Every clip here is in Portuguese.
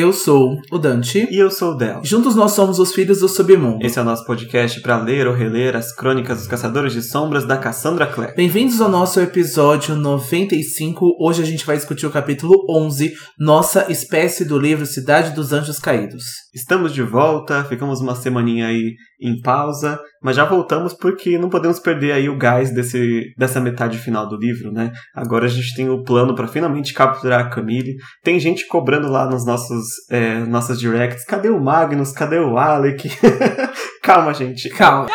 Eu sou o Dante. E eu sou o Del. Juntos nós somos os Filhos do Submundo. Esse é o nosso podcast para ler ou reler as crônicas dos Caçadores de Sombras da Cassandra Clare. Bem-vindos ao nosso episódio 95. Hoje a gente vai discutir o capítulo 11, Nossa Espécie do livro Cidade dos Anjos Caídos. Estamos de volta, ficamos uma semaninha aí em pausa, mas já voltamos porque não podemos perder aí o gás desse, dessa metade final do livro, né? Agora a gente tem o plano para finalmente capturar a Camille. Tem gente cobrando lá nos nossos é, nossas directs, cadê o Magnus? Cadê o Alec? Calma, gente. Calma.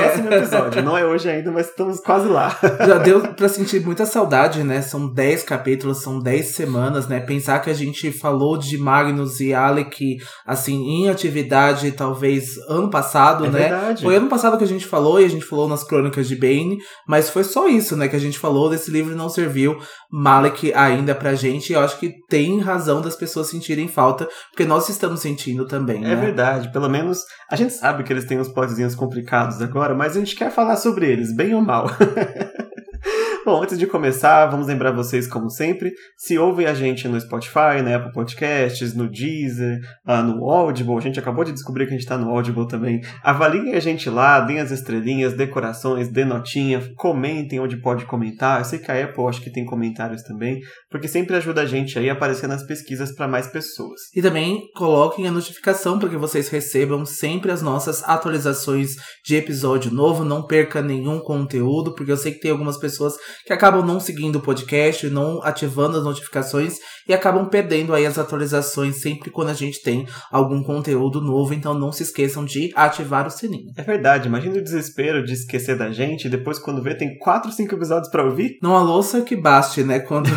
Próximo episódio. Não é hoje ainda, mas estamos quase lá. Já deu pra sentir muita saudade, né? São 10 capítulos, são 10 semanas, né? Pensar que a gente falou de Magnus e Alec, assim, em atividade, talvez ano passado, É né? verdade. Foi ano passado que a gente falou, e a gente falou nas crônicas de Bane, mas foi só isso, né? Que a gente falou desse livro não serviu Malek ainda pra gente. E eu acho que tem razão das pessoas sentirem falta, porque nós estamos sentindo também, né? É verdade, pelo menos a gente sabe que eles têm uns plotzinhos complicados agora, mas a gente quer falar sobre eles, bem ou mal. Bom, antes de começar, vamos lembrar vocês, como sempre, se ouvem a gente no Spotify, na Apple Podcasts, no Deezer, ah, no Audible, a gente acabou de descobrir que a gente tá no Audible também. Avaliem a gente lá, deem as estrelinhas, decorações, dê notinha, comentem onde pode comentar. Eu sei que a Apple acho que tem comentários também, porque sempre ajuda a gente aí a aparecer nas pesquisas para mais pessoas. E também coloquem a notificação para que vocês recebam sempre as nossas atualizações de episódio novo. Não perca nenhum conteúdo, porque eu sei que tem algumas pessoas que acabam não seguindo o podcast, não ativando as notificações e acabam perdendo aí as atualizações sempre quando a gente tem algum conteúdo novo. Então não se esqueçam de ativar o sininho. É verdade, imagina o desespero de esquecer da gente e depois quando vê tem 4, 5 episódios pra ouvir. Não a louça que baste, né? Quando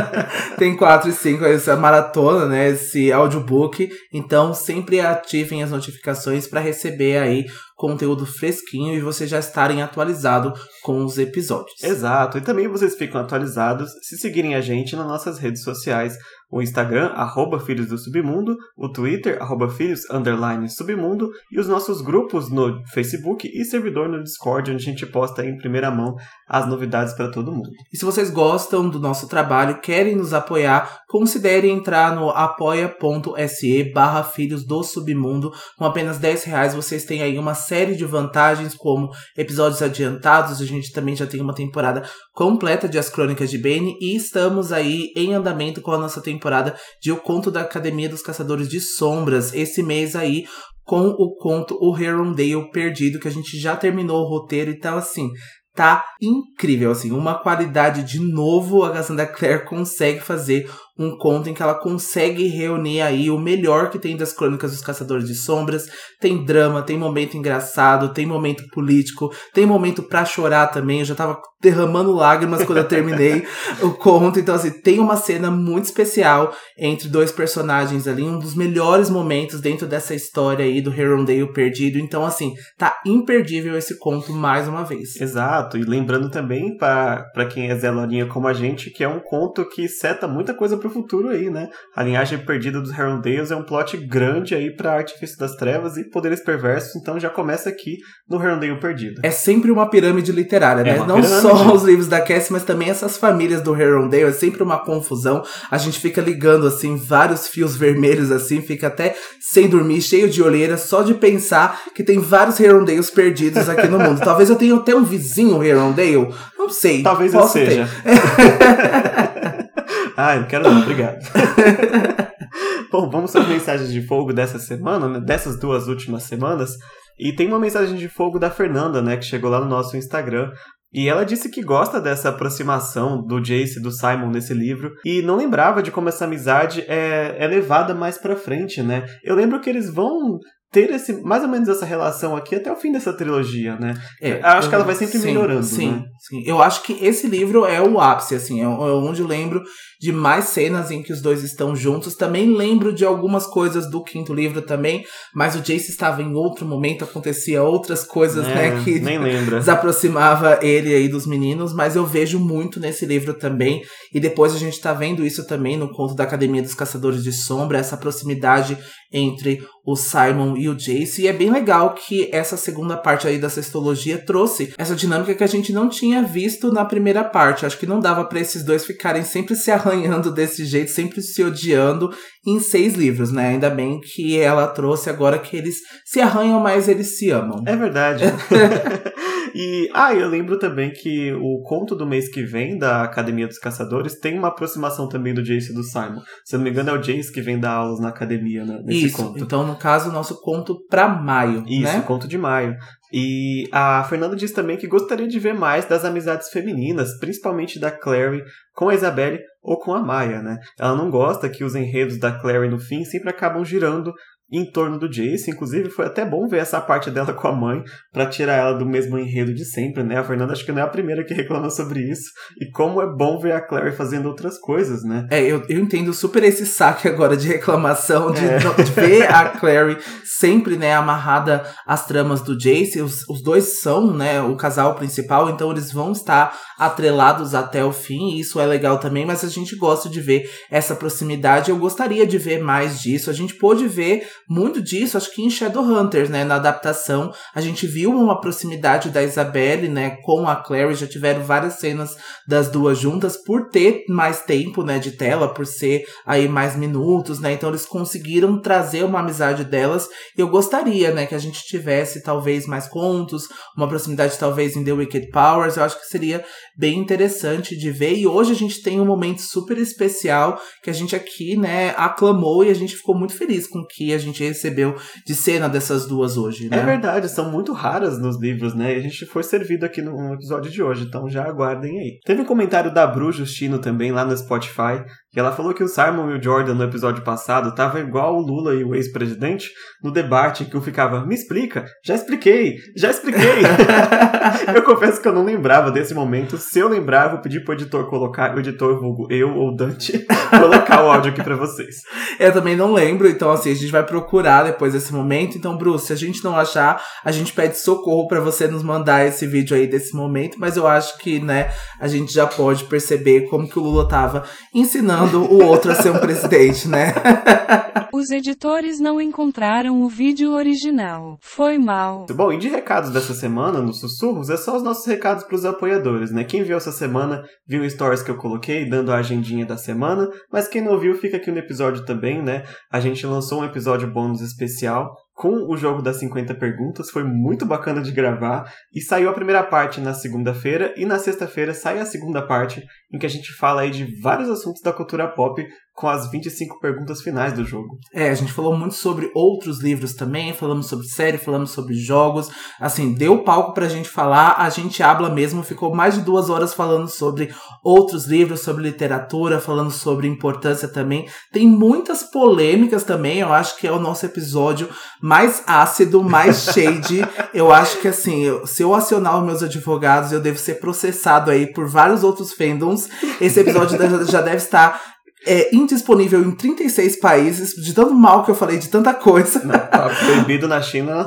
tem 4 e 5, essa maratona, né? Esse audiobook. Então, sempre ativem as notificações para receber aí conteúdo fresquinho e vocês já estarem atualizados com os episódios. Exato, e também vocês ficam atualizados se seguirem a gente nas nossas redes sociais. O Instagram, arroba Filhos do Submundo, o Twitter, arroba Filhos, underline Submundo, e os nossos grupos no Facebook e servidor no Discord, onde a gente posta em primeira mão as novidades para todo mundo. E se vocês gostam do nosso trabalho, querem nos apoiar, considere entrar no apoia.se barra Filhos do Submundo. Com apenas 10 reais vocês têm aí uma série de vantagens, como episódios adiantados, a gente também já tem uma temporada completa de As Crônicas de Bane, e estamos aí em andamento com a nossa temporada de O Conto da Academia dos Caçadores de Sombras, esse mês aí, com o conto O Herondale Perdido, que a gente já terminou o roteiro, então assim, tá incrível, assim, uma qualidade de novo a Cassandra Clare consegue fazer um conto em que ela consegue reunir aí o melhor que tem das crônicas dos Caçadores de Sombras. Tem drama, tem momento engraçado, tem momento político, tem momento pra chorar também. Eu já tava derramando lágrimas quando eu terminei o conto. Então, assim, tem uma cena muito especial entre dois personagens ali, um dos melhores momentos dentro dessa história aí do Herondale perdido. Então, assim, tá imperdível esse conto mais uma vez. Exato, e lembrando também para quem é Zé Lorinha como a gente, que é um conto que seta muita coisa pro futuro aí, né? A linhagem perdida dos Herondales é um plot grande aí pra Artifício das Trevas e Poderes Perversos, então já começa aqui no Herondale Perdido. É sempre uma pirâmide literária, né? É Não pirâmide. só os livros da Cassie, mas também essas famílias do Herondale. É sempre uma confusão. A gente fica ligando, assim, vários fios vermelhos, assim, fica até sem dormir, cheio de olheira, só de pensar que tem vários Herondales perdidos aqui no mundo. Talvez eu tenha até um vizinho Herondale. Não sei. Talvez eu seja. ah, não quero não, obrigado. Bom, vamos às mensagens de fogo dessa semana, né? dessas duas últimas semanas. E tem uma mensagem de fogo da Fernanda, né, que chegou lá no nosso Instagram. E ela disse que gosta dessa aproximação do Jace e do Simon nesse livro e não lembrava de como essa amizade é, é levada mais pra frente, né? Eu lembro que eles vão ter esse, mais ou menos essa relação aqui até o fim dessa trilogia, né? É, Acho que eu- ela vai sempre sim, melhorando, Sim, né? sim. Eu acho que esse livro é o ápice, assim, é é onde eu lembro de mais cenas em que os dois estão juntos. Também lembro de algumas coisas do quinto livro também, mas o Jace estava em outro momento, acontecia outras coisas, É, né, que nem lembra. desaproximava ele aí dos meninos, mas eu vejo muito nesse livro também. E depois a gente tá vendo isso também no conto da Academia dos Caçadores de Sombra, essa proximidade entre o Simon e o Jace. E é bem legal que essa segunda parte aí da sextologia trouxe essa dinâmica que a gente não tinha visto na primeira parte. Acho que não dava para esses dois ficarem sempre se arranhando desse jeito, sempre se odiando em seis livros, né? Ainda bem que ela trouxe agora que eles se arranham, mas eles se amam. É verdade. e, ah, eu lembro também que o conto do mês que vem da Academia dos Caçadores tem uma aproximação também do Jace e do Simon. Se eu não me engano, é o Jace que vem dar aulas na academia, né? Nesse Isso, conto. então no caso, nosso conto pra maio, Isso, né? conto de maio. E a Fernanda diz também que gostaria de ver mais das amizades femininas, principalmente da Clary com a Isabelle ou com a Maia, né? Ela não gosta que os enredos da Clary no fim sempre acabam girando em torno do Jace. Inclusive, foi até bom ver essa parte dela com a mãe para tirar ela do mesmo enredo de sempre, né? A Fernanda acho que não é a primeira que reclama sobre isso. E como é bom ver a Clary fazendo outras coisas, né? É, eu, eu entendo super esse saque agora de reclamação, de, É. de ver a Clary sempre, né, amarrada às tramas do Jace. Os, os dois são, né, o casal principal, então eles vão estar atrelados até o fim, e isso é legal também, mas a gente gosta de ver essa proximidade. Eu gostaria de ver mais disso. A gente pôde ver muito disso, acho que em Shadowhunters, né, na adaptação. A gente viu uma proximidade da Isabelle, né, com a Clary, já tiveram várias cenas das duas juntas por ter mais tempo, né, de tela, por ser aí mais minutos, né? Então eles conseguiram trazer uma amizade delas. E eu gostaria, né, que a gente tivesse talvez mais contos, uma proximidade talvez em The Wicked Powers. Eu acho que seria bem interessante de ver. E hoje a gente tem um momento super especial que a gente aqui, né, aclamou e a gente ficou muito feliz com que a gente recebeu de cena dessas duas hoje, né? É verdade, são muito raras nos livros, né? E a gente foi servido aqui no no episódio de hoje, então já aguardem aí. Teve um comentário da Bru Justino também lá no Spotify, que ela falou que o Simon e o Jordan no episódio passado tava igual o Lula e o ex-presidente no debate que um ficava, me explica, já expliquei, já expliquei. eu confesso que eu não lembrava desse momento. Se eu lembrar, eu vou pedir pro editor colocar, o editor vulgo eu ou Dante, colocar o áudio aqui pra vocês. Eu também não lembro, então assim, a gente vai procurar depois desse momento. Então, Bruce, se a gente não achar, a gente pede socorro pra você nos mandar esse vídeo aí desse momento, mas eu acho que, né, a gente já pode perceber como que o Lula tava ensinando o outro a ser um presidente, né? Os editores não encontraram o vídeo original. Foi mal. Bom, e de recados dessa semana, nos sussurros, é só os nossos recados pros apoiadores, né? Quem viu essa semana, viu stories que eu coloquei, dando a agendinha da semana, mas quem não viu, fica aqui no episódio também, né? A gente lançou um episódio bônus especial com o jogo das 50 perguntas, foi muito bacana de gravar, e saiu a primeira parte na segunda-feira, e na sexta-feira sai a segunda parte, em que a gente fala aí de vários assuntos da cultura pop, com as 25 perguntas finais do jogo. É, a gente falou muito sobre outros livros também, falamos sobre série, falamos sobre jogos. Assim, deu palco pra gente falar, a gente habla mesmo, ficou mais de duas horas falando sobre outros livros, sobre literatura, falando sobre importância também. Tem muitas polêmicas também, eu acho que é o nosso episódio mais ácido, mais shade. eu acho que assim, se eu acionar os meus advogados, eu devo ser processado aí por vários outros fandoms. Esse episódio já deve estar é indisponível em 36 países, de tanto mal que eu falei, de tanta coisa. Tá proibido na China, já.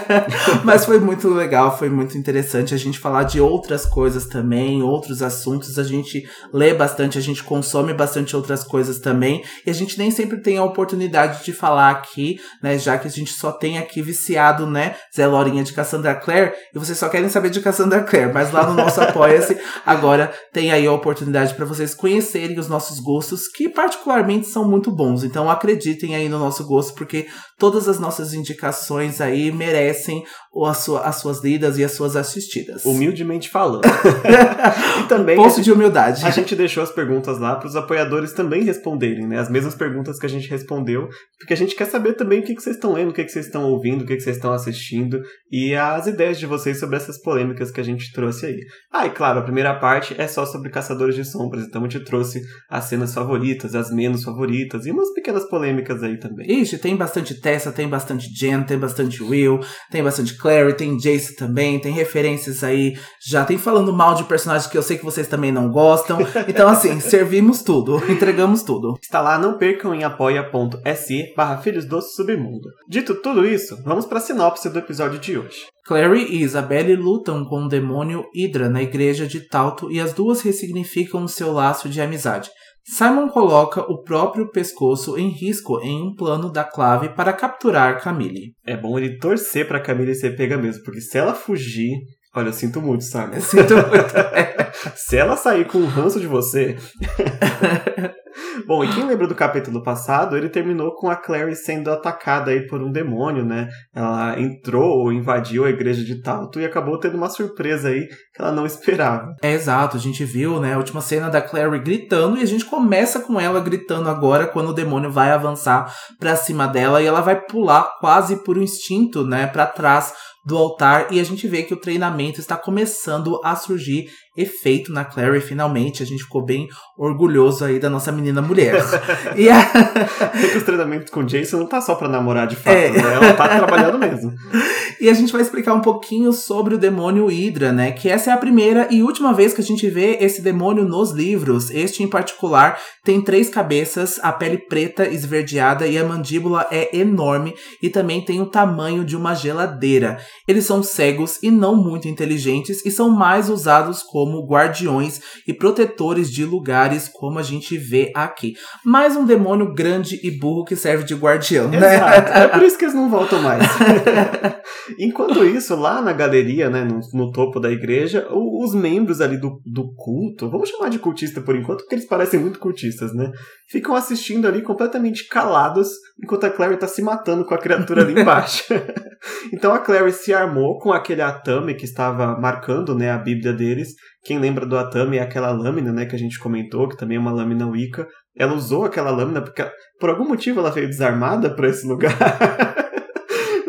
Mas foi muito legal, foi muito interessante a gente falar de outras coisas também, outros assuntos. A gente lê bastante, a gente consome bastante outras coisas também. E a gente nem sempre tem a oportunidade de falar aqui, né? Já que a gente só tem aqui viciado, né? Zé Lorinha de Cassandra Clare. E vocês só querem saber de Cassandra Clare. Mas lá no nosso Apoia-se, agora tem aí a oportunidade para vocês conhecerem os nossos gostos, que particularmente são muito bons. Então acreditem aí no nosso gosto, porque todas as nossas indicações aí merecem o- a sua- as suas lidas e as suas assistidas. Humildemente falando. e também Poço gente, de humildade. a gente deixou as perguntas lá para os apoiadores também responderem, né? As mesmas perguntas que a gente respondeu, porque a gente quer saber também o que, que vocês estão lendo, o que, que vocês estão ouvindo, o que, que vocês estão assistindo e as ideias de vocês sobre essas polêmicas que a gente trouxe aí. Ah, e claro, a primeira parte é só sobre Caçadores de Sombras, então a gente trouxe as cenas favoritas, as menos favoritas e umas pequenas polêmicas aí também. Ixi, tem bastante Tessa, tem bastante Jen, tem bastante Will, tem bastante Clary, tem Jace também, tem referências aí, já tem falando mal de personagens que eu sei que vocês também não gostam. Então, assim, servimos tudo, entregamos tudo. Está lá, não percam em apoia.se barra Filhos do Submundo. Dito tudo isso, vamos para a sinopse do episódio de hoje. Clary e Isabelle lutam com o demônio Hydra na igreja de Talto e as duas ressignificam o seu laço de amizade. Simon coloca o próprio pescoço em risco em um plano da clave para capturar Camille. É bom ele torcer pra Camille ser pega mesmo, porque se ela fugir. Olha, eu sinto muito, Simon. Eu sinto muito. Se ela sair com o ranço de você. Bom, e quem lembra do capítulo passado, ele terminou com a Clary sendo atacada aí por um demônio, né? Ela entrou ou invadiu a igreja de Talto e acabou tendo uma surpresa aí ela não esperava. É exato, a gente viu, né, a última cena da Clary gritando e a gente começa com ela gritando agora quando o demônio vai avançar pra cima dela e ela vai pular quase por um instinto, né, para trás do altar e a gente vê que o treinamento está começando a surgir efeito na Clary finalmente. A gente ficou bem orgulhoso aí da nossa menina mulher. e a... É que os treinamentos com Jason não tá só pra namorar de fato, É. né? Ela tá trabalhando mesmo. E a gente vai explicar um pouquinho sobre o demônio Hydra, né? Que essa é a primeira e última vez que a gente vê esse demônio nos livros. Este em particular tem três cabeças, a pele preta esverdeada e a mandíbula é enorme e também tem o tamanho de uma geladeira. Eles são cegos e não muito inteligentes e são mais usados como guardiões e protetores de lugares, como a gente vê aqui. Mais um demônio grande e burro que serve de guardião, né? Exato. É por isso que eles não voltam mais. Enquanto isso, lá na galeria, né, no, no topo da igreja, o- os membros ali do, do culto, vamos chamar de cultista por enquanto, porque eles parecem muito cultistas, né? Ficam assistindo ali completamente calados, enquanto a Clary tá se matando com a criatura ali embaixo. então a Clary se armou com aquele atame que estava marcando, né, a Bíblia deles. Quem lembra do atame é aquela lâmina, né, que a gente comentou, que também é uma lâmina Wicca. Ela usou aquela lâmina porque, por algum motivo, ela veio desarmada para esse lugar.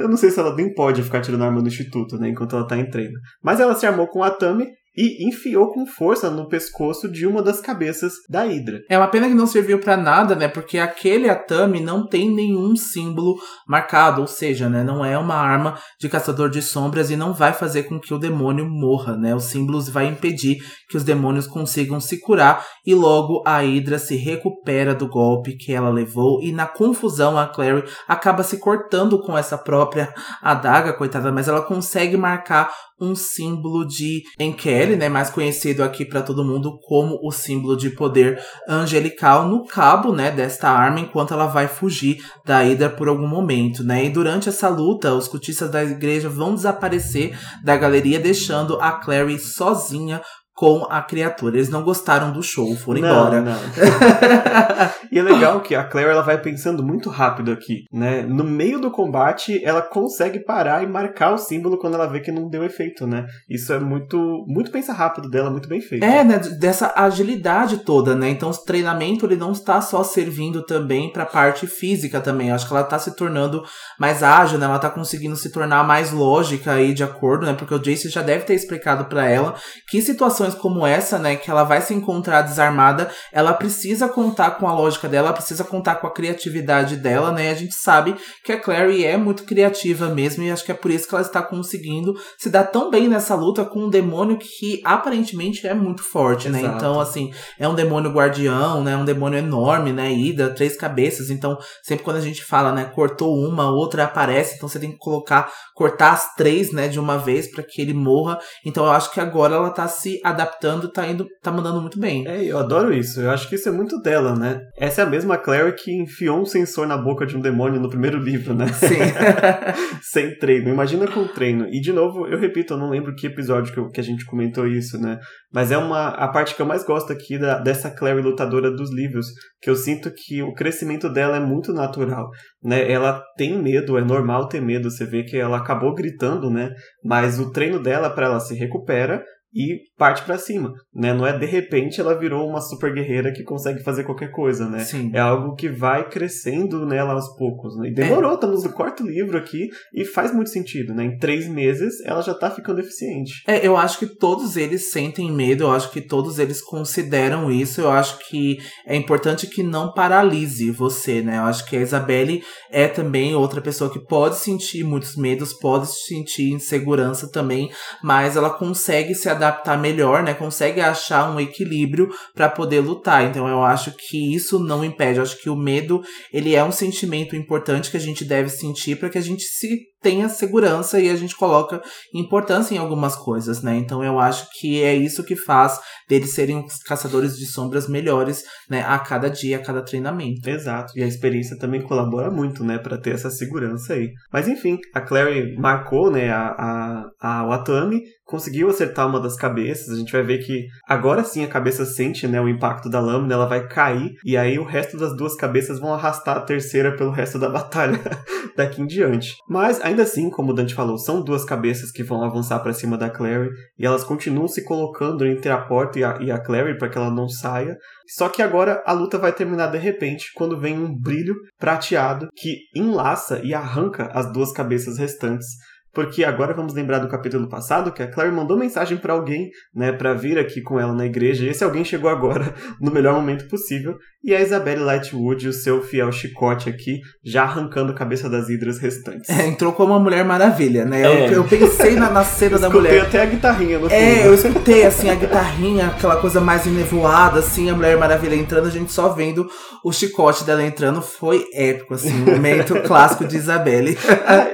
Eu não sei se ela nem pode ficar tirando arma no instituto, né, enquanto ela tá em treino. Mas ela se armou com o atame e enfiou com força no pescoço de uma das cabeças da Hydra. É uma pena que não serviu pra nada, né? Porque aquele Atami não tem nenhum símbolo marcado, ou seja, né, não é uma arma de caçador de sombras e não vai fazer com que o demônio morra, né? Os símbolos vai impedir que os demônios consigam se curar e logo a Hydra se recupera do golpe que ela levou e na confusão a Clary acaba se cortando com essa própria adaga, coitada, mas ela consegue marcar um símbolo de Enkele, né, mais conhecido aqui para todo mundo como o símbolo de poder angelical no cabo, né, desta arma enquanto ela vai fugir da Hydra por algum momento, né? E durante essa luta, os cultistas da igreja vão desaparecer da galeria, deixando a Clary sozinha com a criatura. Eles não gostaram do show, foram não, embora. Não. e é legal que a Claire ela vai pensando muito rápido aqui, né? No meio do combate, ela consegue parar e marcar o símbolo quando ela vê que não deu efeito, né? Isso é muito, muito pensa rápido dela, muito bem feito. É, né, dessa agilidade toda, né? Então, o treinamento ele não está só servindo também para parte física também. Eu acho que ela tá se tornando mais ágil, né? Ela tá conseguindo se tornar mais lógica aí de acordo, né? Porque o Jace já deve ter explicado para ela que situações como essa, né, que ela vai se encontrar desarmada, ela precisa contar com a lógica dela, ela precisa contar com a criatividade dela, né? E a gente sabe que a Clary é muito criativa mesmo e acho que é por isso que ela está conseguindo se dar tão bem nessa luta com um demônio que aparentemente é muito forte, né? Exato. Então, assim, é um demônio guardião, né? Um demônio enorme, né? Ida, três cabeças. Então, sempre quando a gente fala, né? Cortou uma, outra aparece. Então, você tem que colocar, cortar as três, né? De uma vez para que ele morra. Então, eu acho que agora ela tá se adaptando, tá indo, tá mandando muito bem. É, eu adoro isso. Eu acho que isso é muito dela, né? Essa é a mesma Claire que enfiou um sensor na boca de um demônio no primeiro livro, né? Sim. Sem treino. Imagina com treino. E, de novo, eu repito, eu não lembro que episódio que, eu- que a gente comentou isso, né? Mas é uma a parte que eu mais gosto aqui da, dessa Clary lutadora dos livros, que eu sinto que o crescimento dela é muito natural, né? Ela tem medo, é normal ter medo, você vê que ela acabou gritando, né? Mas o treino dela para ela se recupera e parte pra cima, né? Não é de repente ela virou uma super guerreira que consegue fazer qualquer coisa, né? Sim. É algo que vai crescendo nela aos poucos, né? E demorou, estamos no quarto livro aqui e faz muito sentido, né? Em três meses ela já tá ficando eficiente. É, eu acho que todos eles sentem medo, eu acho que todos eles consideram isso, eu acho que é importante que não paralise você, né? Eu acho que a Isabelle é também outra pessoa que pode sentir muitos medos, pode sentir insegurança também, mas ela consegue se adaptar melhor, né? Consegue achar um equilíbrio para poder lutar. Então eu acho que isso não impede. Eu acho que o medo, ele é um sentimento importante que a gente deve sentir para que a gente se tenha segurança e a gente coloca importância em algumas coisas, né? Então eu acho que é isso que faz deles serem os caçadores de sombras melhores, né, a cada dia, a cada treinamento. Exato. E a experiência também colabora muito, né, para ter essa segurança aí. Mas enfim, a Clary marcou, né, a, a, a Watami conseguiu acertar uma das cabeças. A gente vai ver que agora sim a cabeça sente né, o impacto da lâmina, ela vai cair, e aí o resto das duas cabeças vão arrastar a terceira pelo resto da batalha daqui em diante. Mas ainda assim, como o Dante falou, são duas cabeças que vão avançar para cima da Clary, e elas continuam se colocando entre a porta e a, e a Clary para que ela não saia. Só que agora a luta vai terminar de repente quando vem um brilho prateado que enlaça e arranca as duas cabeças restantes porque agora vamos lembrar do capítulo passado que a Claire mandou mensagem para alguém, né, para vir aqui com ela na igreja, e esse alguém chegou agora no melhor momento possível, e a Isabelle Lightwood, o seu fiel chicote aqui, já arrancando a cabeça das hidras restantes. É, entrou como uma Mulher Maravilha, né? É. Eu, eu, pensei na, na cena da mulher. Eu até a guitarrinha no é, fundo. É, eu escutei assim a guitarrinha, aquela coisa mais enevoada, assim, a Mulher Maravilha entrando, a gente só vendo o chicote dela entrando, foi épico, assim, um momento clássico de Isabelle.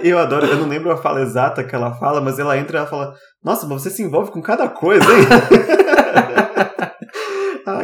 eu adoro, eu não lembro a fala exata que ela fala, mas ela entra e ela fala: Nossa, mas você se envolve com cada coisa, hein?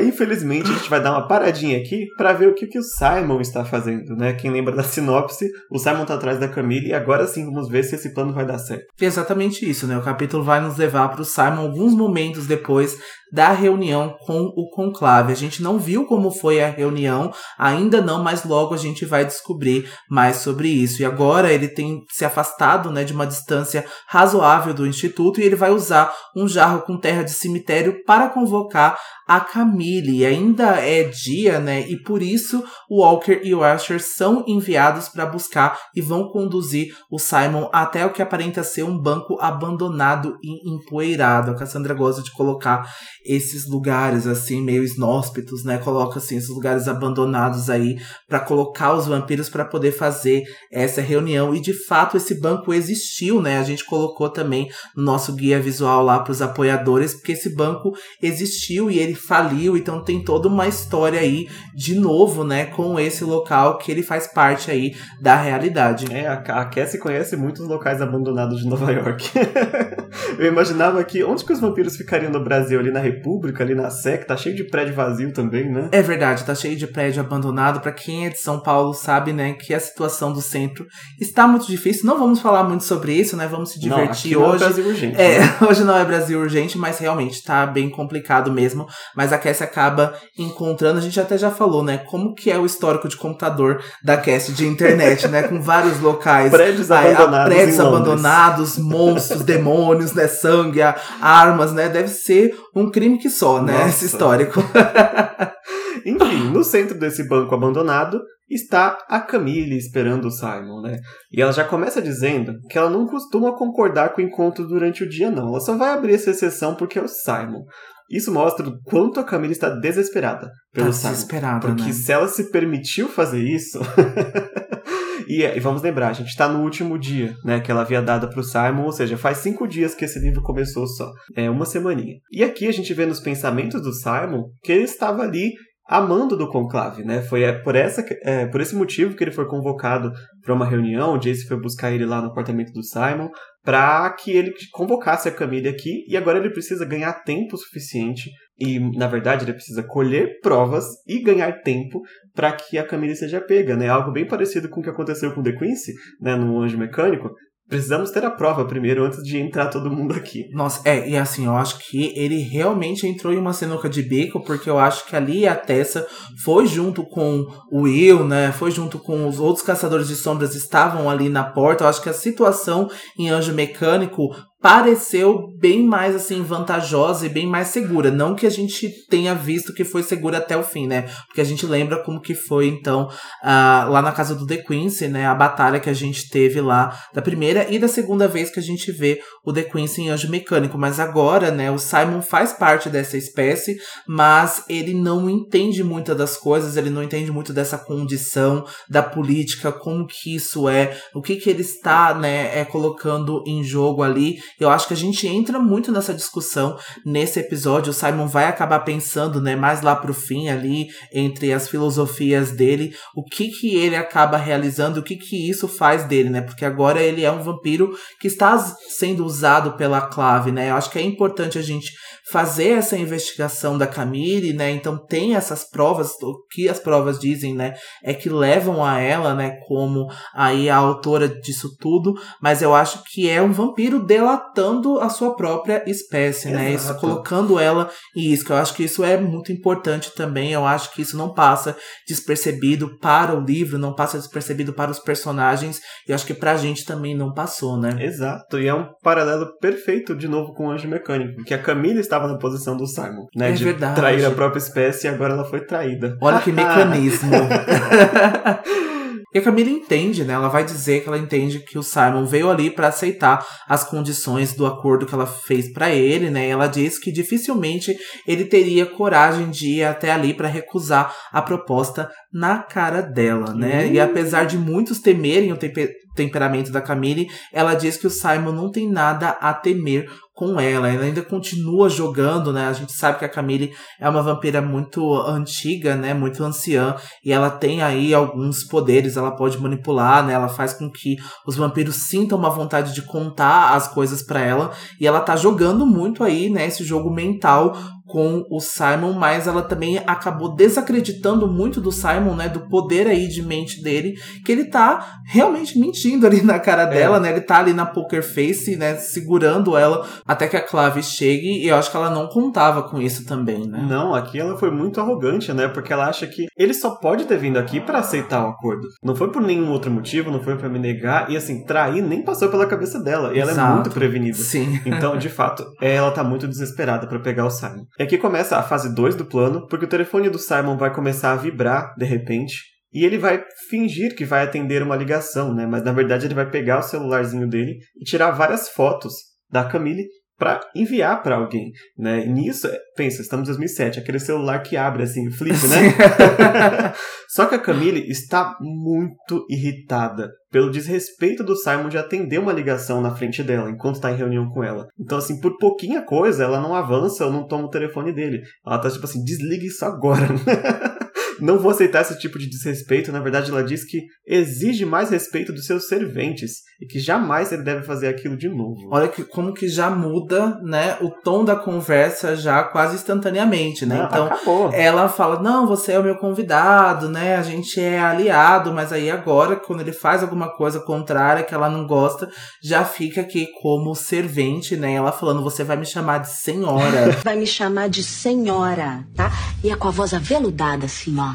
Infelizmente, a gente vai dar uma paradinha aqui para ver o que, que o Simon está fazendo, né? Quem lembra da sinopse, o Simon tá atrás da Camille e agora sim vamos ver se esse plano vai dar certo. Exatamente isso, né? O capítulo vai nos levar para o Simon alguns momentos depois da reunião com o conclave. A gente não viu como foi a reunião, ainda não, mas logo a gente vai descobrir mais sobre isso. E agora ele tem se afastado, né, de uma distância razoável do instituto e ele vai usar um jarro com terra de cemitério para convocar a Camille. E ainda é dia, né? E por isso o Walker e o Asher são enviados para buscar e vão conduzir o Simon até o que aparenta ser um banco abandonado e empoeirado. A Cassandra gosta de colocar esses lugares assim meio inóspitos, né? Coloca assim esses lugares abandonados aí para colocar os vampiros para poder fazer essa reunião e de fato esse banco existiu, né? A gente colocou também no nosso guia visual lá para os apoiadores porque esse banco existiu e ele faliu, então tem toda uma história aí de novo, né, com esse local que ele faz parte aí da realidade. É, a, Cassie conhece muitos locais abandonados de Nova York. Eu imaginava que onde que os vampiros ficariam no Brasil? Ali na República, ali na SEC, tá cheio de prédio vazio também, né? É verdade, tá cheio de prédio abandonado. Para quem é de São Paulo sabe, né, que a situação do centro está muito difícil. Não vamos falar muito sobre isso, né? Vamos se divertir não, hoje. Não é Brasil urgente. É, né? hoje não é Brasil urgente, mas realmente tá bem complicado mesmo. Mas a Cassie acaba encontrando, a gente até já falou, né? Como que é o histórico de computador da Cassie de internet, né? Com vários locais. Prédios abandonados. Prédios abandonados, monstros, demônios, né? Sangue, armas, né? Deve ser um crime que só, né? Nossa. Esse histórico. Enfim, no centro desse banco abandonado está a Camille esperando o Simon, né? E ela já começa dizendo que ela não costuma concordar com o encontro durante o dia, não. Ela só vai abrir essa exceção porque é o Simon. Isso mostra o quanto a Camila está desesperada pelo tá Simon. Desesperada, porque né? se ela se permitiu fazer isso. e, e, vamos lembrar, a gente está no último dia, né, que ela havia dado para o Simon, ou seja, faz cinco dias que esse livro começou só, é uma semaninha. E aqui a gente vê nos pensamentos do Simon que ele estava ali amando do conclave, né? Foi é, por, essa, é, por esse motivo que ele foi convocado para uma reunião. O Jace foi buscar ele lá no apartamento do Simon para que ele convocasse a Camille aqui. E agora ele precisa ganhar tempo suficiente e, na verdade, ele precisa colher provas e ganhar tempo para que a Camille seja pega, né? Algo bem parecido com o que aconteceu com The Quincy, né? No Anjo Mecânico, Precisamos ter a prova primeiro antes de entrar todo mundo aqui. Nossa, é, e assim, eu acho que ele realmente entrou em uma sinuca de bico, porque eu acho que ali a Tessa foi junto com o Will, né? Foi junto com os outros caçadores de sombras estavam ali na porta. Eu acho que a situação em Anjo Mecânico pareceu bem mais assim vantajosa e bem mais segura, não que a gente tenha visto que foi segura até o fim, né? Porque a gente lembra como que foi então uh, lá na casa do The Quincy, né? A batalha que a gente teve lá da primeira e da segunda vez que a gente vê o The Quincy em Anjo Mecânico, mas agora, né? O Simon faz parte dessa espécie, mas ele não entende muitas das coisas, ele não entende muito dessa condição da política, como que isso é, o que que ele está, né? É colocando em jogo ali Eu acho que a gente entra muito nessa discussão nesse episódio. O Simon vai acabar pensando, né, mais lá pro fim ali, entre as filosofias dele, o que que ele acaba realizando, o que que isso faz dele, né? Porque agora ele é um vampiro que está sendo usado pela clave, né? Eu acho que é importante a gente fazer essa investigação da Camille, né? Então tem essas provas, o que as provas dizem, né? É que levam a ela, né? Como aí a autora disso tudo, mas eu acho que é um vampiro delatando a sua própria espécie, Exato. né? Isso colocando ela em isso. Eu acho que isso é muito importante também. Eu acho que isso não passa despercebido para o livro, não passa despercebido para os personagens. E eu acho que pra gente também não passou, né? Exato. E é um paralelo perfeito de novo com o Anjo Mecânico, que a Camila estava na posição do Simon, né? É de verdade. trair a própria espécie e agora ela foi traída. Olha que mecanismo. E a Camila entende, né? Ela vai dizer que ela entende que o Simon veio ali para aceitar as condições do acordo que ela fez para ele, né? E ela diz que dificilmente ele teria coragem de ir até ali para recusar a proposta na cara dela, né? Uhum. E apesar de muitos temerem o temper temperamento da Camille, ela diz que o Simon não tem nada a temer com ela. Ela ainda continua jogando, né? A gente sabe que a Camille é uma vampira muito antiga, né? Muito anciã. E ela tem aí alguns poderes, ela pode manipular, né? Ela faz com que os vampiros sintam uma vontade de contar as coisas para ela. E ela tá jogando muito aí, né? Esse jogo mental com o Simon, mas ela também acabou desacreditando muito do Simon, né, do poder aí de mente dele, que ele tá realmente mentindo ali na cara dela, é. né? Ele tá ali na poker face, né, segurando ela até que a Clave chegue, e eu acho que ela não contava com isso também, né? Não, aqui ela foi muito arrogante, né? Porque ela acha que ele só pode ter vindo aqui para aceitar o acordo. Não foi por nenhum outro motivo, não foi para me negar, e assim, trair nem passou pela cabeça dela. E Exato. ela é muito prevenida. Sim. Então, de fato, ela tá muito desesperada para pegar o Simon. E aqui começa a fase 2 do plano, porque o telefone do Simon vai começar a vibrar de repente. E ele vai fingir que vai atender uma ligação, né? Mas na verdade ele vai pegar o celularzinho dele e tirar várias fotos da Camille para enviar para alguém, né? E nisso, pensa, estamos em 2007, aquele celular que abre assim, flip, né? Só que a Camille está muito irritada pelo desrespeito do Simon de atender uma ligação na frente dela enquanto está em reunião com ela. Então, assim, por pouquinha coisa, ela não avança ou não toma o telefone dele. Ela tá tipo assim, desliga isso agora. não vou aceitar esse tipo de desrespeito. Na verdade, ela diz que exige mais respeito dos seus serventes e que jamais ele deve fazer aquilo de novo. Olha que, como que já muda, né, o tom da conversa já quase instantaneamente, né? Não, então, acabou. ela fala: "Não, você é o meu convidado, né? A gente é aliado", mas aí agora quando ele faz alguma coisa contrária que ela não gosta, já fica aqui como servente, né? Ela falando: "Você vai me chamar de senhora". vai me chamar de senhora, tá? E é com a voz aveludada assim, ó.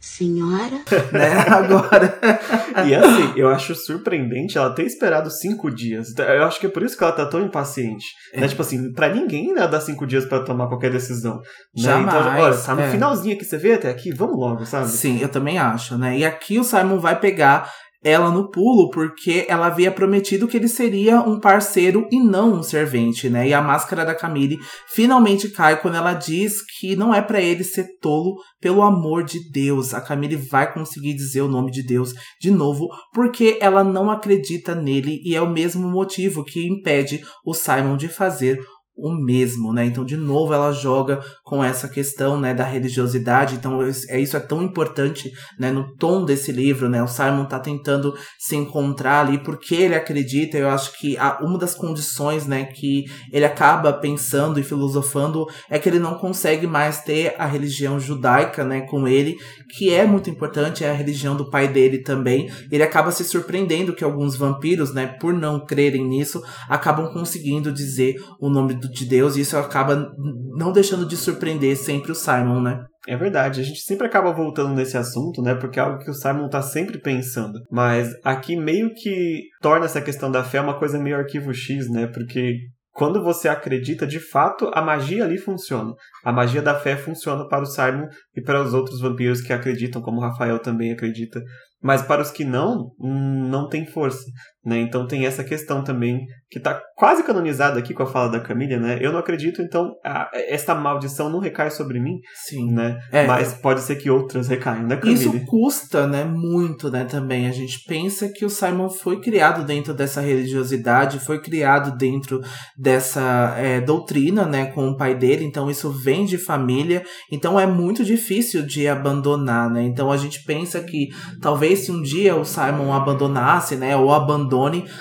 Senhora? né? Agora. e assim, eu acho surpreendente ela ter esperado cinco dias. Eu acho que é por isso que ela tá tão impaciente. É. Né? Tipo assim, pra ninguém né, dá cinco dias para tomar qualquer decisão. Né? Jamais. Então, olha, tá no é. finalzinho que você vê até aqui, vamos logo, sabe? Sim, eu também acho, né? E aqui o Simon vai pegar ela no pulo porque ela havia prometido que ele seria um parceiro e não um servente, né? E a máscara da Camille finalmente cai quando ela diz que não é para ele ser tolo pelo amor de Deus. A Camille vai conseguir dizer o nome de Deus de novo porque ela não acredita nele e é o mesmo motivo que impede o Simon de fazer o mesmo, né? Então, de novo, ela joga com essa questão, né, da religiosidade. Então, é isso é tão importante, né, no tom desse livro, né? O Simon tá tentando se encontrar ali porque ele acredita. Eu acho que a, uma das condições, né, que ele acaba pensando e filosofando é que ele não consegue mais ter a religião judaica, né, com ele, que é muito importante, é a religião do pai dele também. Ele acaba se surpreendendo que alguns vampiros, né, por não crerem nisso, acabam conseguindo dizer o nome de Deus, e isso acaba não deixando de surpreender sempre o Simon, né? É verdade, a gente sempre acaba voltando nesse assunto, né? Porque é algo que o Simon tá sempre pensando. Mas aqui meio que torna essa questão da fé uma coisa meio arquivo X, né? Porque quando você acredita, de fato, a magia ali funciona. A magia da fé funciona para o Simon e para os outros vampiros que acreditam, como o Rafael também acredita. Mas para os que não, hum, não tem força. Né? Então tem essa questão também que tá quase canonizada aqui com a fala da Camila, né? Eu não acredito, então a, esta maldição não recai sobre mim, Sim. né? É, Mas pode ser que outras recaiam, né, Camila? Isso custa, né, muito, né, também. A gente pensa que o Simon foi criado dentro dessa religiosidade, foi criado dentro dessa é, doutrina, né, com o pai dele, então isso vem de família, então é muito difícil de abandonar, né. Então a gente pensa que talvez se um dia o Simon abandonasse, né, ou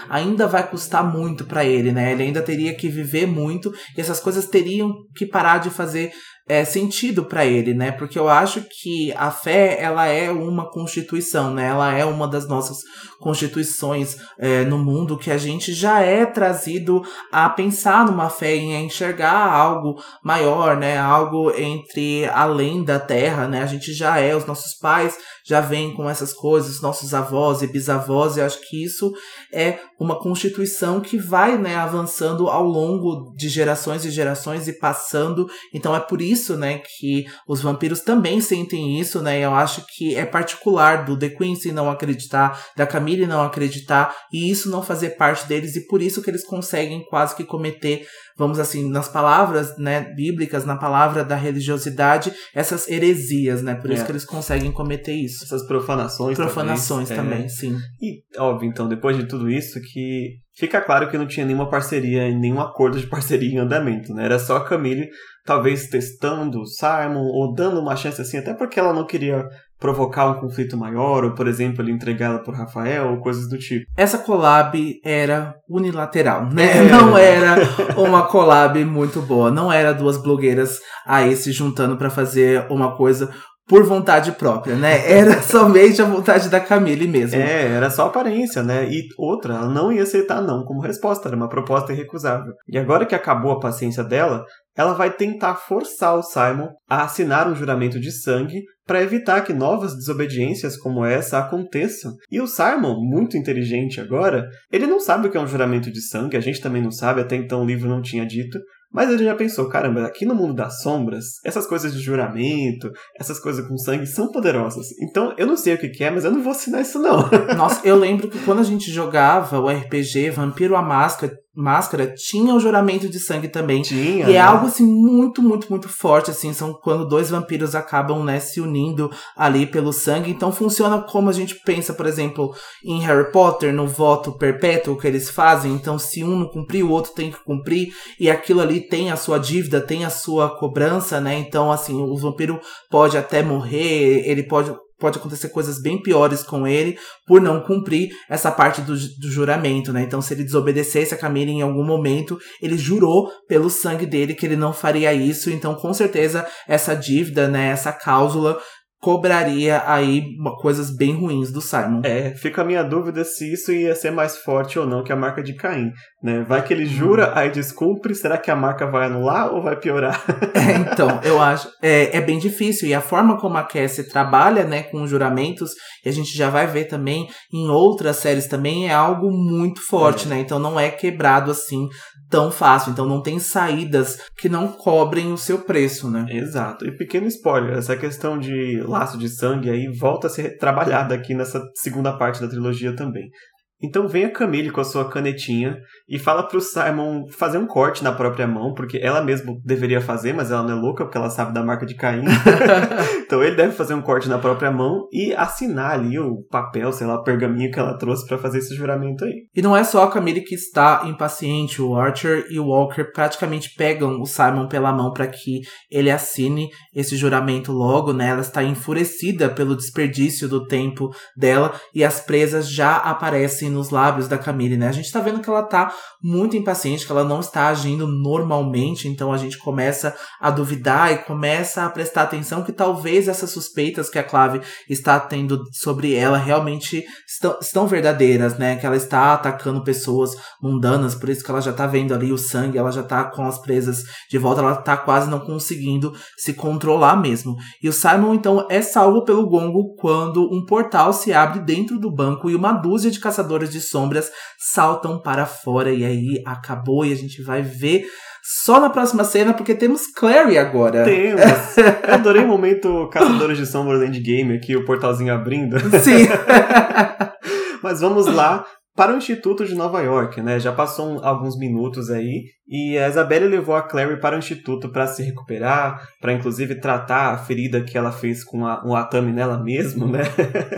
ainda vai custar muito para ele, né, ele ainda teria que viver muito e essas coisas teriam que parar de fazer é, sentido para ele, né? Porque eu acho que a fé ela é uma constituição, né? Ela é uma das nossas constituições é, no mundo que a gente já é trazido a pensar numa fé e a enxergar algo maior, né? Algo entre além da terra, né? A gente já é, os nossos pais já vêm com essas coisas, nossos avós e bisavós, e acho que isso é uma constituição que vai, né, avançando ao longo de gerações e gerações e passando. Então é por isso, né, que os vampiros também sentem isso, né? Eu acho que é particular do The Quincy não acreditar, da Camille não acreditar e isso não fazer parte deles e por isso que eles conseguem quase que cometer vamos assim, nas palavras, né, bíblicas, na palavra da religiosidade, essas heresias, né? Por isso É. que eles conseguem cometer isso. Essas profanações Profanações é. também, sim. E, óbvio, então, depois de tudo isso, que fica claro que não tinha nenhuma parceria, nenhum acordo de parceria em andamento, né? Era só a Camille, talvez testando Simon, ou dando uma chance assim, até porque ela não queria provocar um conflito maior, ou, por exemplo, ele entregá-la por Rafael, ou coisas do tipo. Essa collab era unilateral, né? É. Não era uma collab muito boa. Não era duas blogueiras aí se juntando pra fazer uma coisa por vontade própria, né? Era somente a vontade da Camille mesmo. É, era só aparência, né? E outra, ela não ia aceitar não como resposta, era uma proposta irrecusável. E agora que acabou a paciência dela, ela vai tentar forçar o Simon a assinar um juramento de sangue para evitar que novas desobediências como essa aconteçam. E o Simon, muito inteligente agora, ele não sabe o que é um juramento de sangue, a gente também não sabe, até então o livro não tinha dito. Mas ele já pensou, caramba, aqui no mundo das sombras, essas coisas de juramento, essas coisas com sangue são poderosas. Então eu não sei o que, que é, mas eu não vou assinar isso não. Nossa, eu lembro que quando a gente jogava o RPG Vampiro a Máscara, Máscara tinha o juramento de sangue também. Tinha. E é né? algo assim muito, muito, muito forte, assim, são quando dois vampiros acabam, né, se unindo ali pelo sangue. Então funciona como a gente pensa, por exemplo, em Harry Potter, no voto perpétuo que eles fazem. Então, se um não cumprir, o outro tem que cumprir, e aquilo ali tem a sua dívida, tem a sua cobrança, né? Então, assim, o vampiro pode até morrer, ele pode. Pode acontecer coisas bem piores com ele por não cumprir essa parte do, do juramento, né? Então, se ele desobedecesse a Camille em algum momento, ele jurou pelo sangue dele que ele não faria isso. Então, com certeza, essa dívida, né? Essa cláusula cobraria aí coisas bem ruins do Simon. É, fica a minha dúvida se isso ia ser mais forte ou não que a marca de Caim, né? Vai que ele jura, aí descumpre, será que a marca vai anular ou vai piorar? É, então, eu acho. É, é bem difícil. E a forma como a Cassie trabalha, né, com os juramentos, e a gente já vai ver também em outras séries também, é algo muito forte, né? Então não é quebrado assim tão fácil. Então não tem saídas que não cobrem o seu preço, né? Exato. E pequeno spoiler, essa questão de laço de sangue aí volta a ser trabalhada aqui nessa segunda parte da trilogia também. Então vem a Camille com a sua canetinha e fala pro Simon fazer um corte na própria mão, porque ela mesma deveria fazer, mas ela não é louca, porque ela sabe da marca de Caim. então ele deve fazer um corte na própria mão e assinar ali o papel, sei lá, o pergaminho que ela trouxe pra fazer esse juramento aí. E não é só a Camille que está impaciente, o Archer e o Walker praticamente pegam o Simon pela mão para que ele assine esse juramento logo, né? Ela está enfurecida pelo desperdício do tempo dela e as presas já aparecem nos lábios da Camille, né? A gente tá vendo que ela tá muito impaciente, que ela não está agindo normalmente, então a gente começa a duvidar e começa a prestar atenção que talvez essas suspeitas que a Clave está tendo sobre ela realmente estão, estão verdadeiras, né? Que ela está atacando pessoas mundanas, por isso que ela já tá vendo ali o sangue, ela já tá com as presas de volta, ela tá quase não conseguindo se controlar mesmo. E o Simon, então, é salvo pelo gongo quando um portal se abre dentro do banco e uma dúzia de caçadores de sombras saltam para fora. E aí acabou e a gente vai ver só na próxima cena, porque temos Clary agora. Temos! Eu adorei o momento Caçadores de Sombras Endgame aqui, o portalzinho abrindo. Sim. Mas vamos lá para o Instituto de Nova York, né? Já passou alguns minutos aí e a Isabelle levou a Clary para o instituto para se recuperar, para inclusive tratar a ferida que ela fez com a, um atame nela mesmo, né?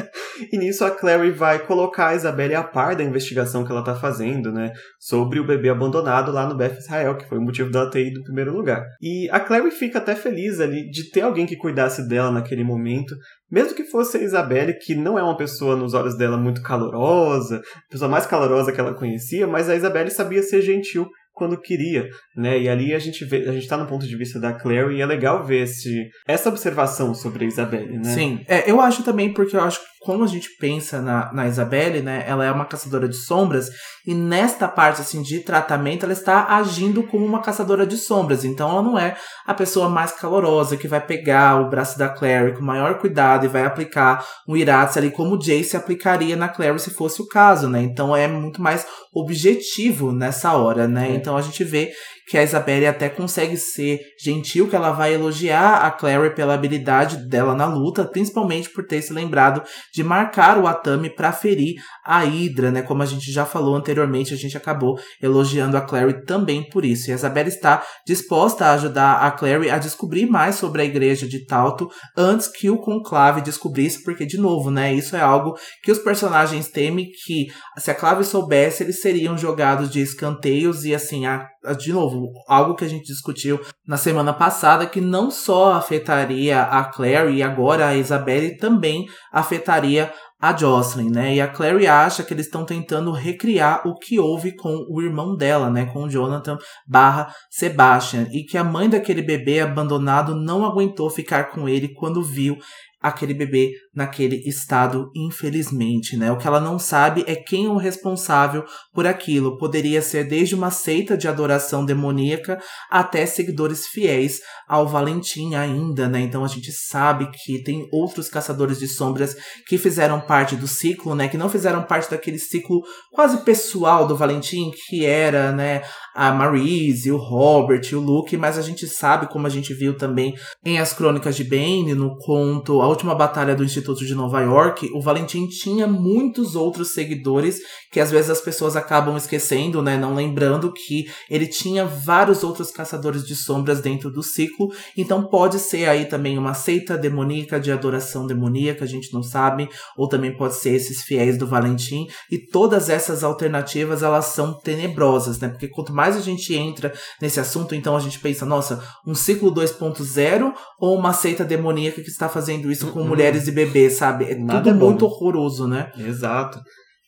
e nisso a Clary vai colocar a Isabelle a par da investigação que ela está fazendo, né? Sobre o bebê abandonado lá no Beth Israel, que foi o motivo dela ter ido no primeiro lugar. E a Clary fica até feliz ali de ter alguém que cuidasse dela naquele momento, mesmo que fosse a Isabelle, que não é uma pessoa nos olhos dela muito calorosa, a pessoa mais calorosa que ela conhecia, mas a Isabelle sabia ser gentil quando queria, né? E ali a gente vê, a gente tá no ponto de vista da Claire e é legal ver esse, essa observação sobre a Isabelle, né? Sim, é, eu acho também porque eu acho que como a gente pensa na, na Isabelle, né, ela é uma caçadora de sombras e nesta parte assim de tratamento ela está agindo como uma caçadora de sombras. Então ela não é a pessoa mais calorosa que vai pegar o braço da Clary com maior cuidado e vai aplicar um Iratz ali como o Jace aplicaria na Clary se fosse o caso, né? Então é muito mais objetivo nessa hora, né? É. Então a gente vê que a Isabelle até consegue ser gentil, que ela vai elogiar a Clary pela habilidade dela na luta, principalmente por ter se lembrado de marcar o Atami para ferir a Hydra, né? Como a gente já falou anteriormente, a gente acabou elogiando a Clary também por isso. E a Isabelle está disposta a ajudar a Clary a descobrir mais sobre a igreja de Talto antes que o Conclave descobrisse, porque, de novo, né? Isso é algo que os personagens temem que se a Clave soubesse, eles seriam jogados de escanteios e assim, a de novo, algo que a gente discutiu na semana passada, que não só afetaria a Clary e agora a Isabelle, também afetaria a Jocelyn, né? E a Clary acha que eles estão tentando recriar o que houve com o irmão dela, né? Com o Jonathan barra Sebastian. E que a mãe daquele bebê abandonado não aguentou ficar com ele quando viu aquele bebê naquele estado, infelizmente, né? O que ela não sabe é quem é o responsável por aquilo. Poderia ser desde uma seita de adoração demoníaca até seguidores fiéis ao Valentim ainda, né? Então a gente sabe que tem outros caçadores de sombras que fizeram parte do ciclo, né? Que não fizeram parte daquele ciclo quase pessoal do Valentim, que era, né? A Marise, o Robert, o Luke, mas a gente sabe, como a gente viu também em As Crônicas de Bane, no conto Última Batalha do Instituto de Nova York, o Valentim tinha muitos outros seguidores que às vezes as pessoas acabam esquecendo, né? Não lembrando que ele tinha vários outros caçadores de sombras dentro do ciclo. Então pode ser aí também uma seita demoníaca de adoração demoníaca, a gente não sabe, ou também pode ser esses fiéis do Valentim. E todas essas alternativas elas são tenebrosas, né? Porque quanto mais a gente entra nesse assunto, então a gente pensa, nossa, um ciclo 2.0 ou uma seita demoníaca que está fazendo isso com uhum. mulheres e bebês, sabe? É Nada tudo é muito horroroso, né? Exato.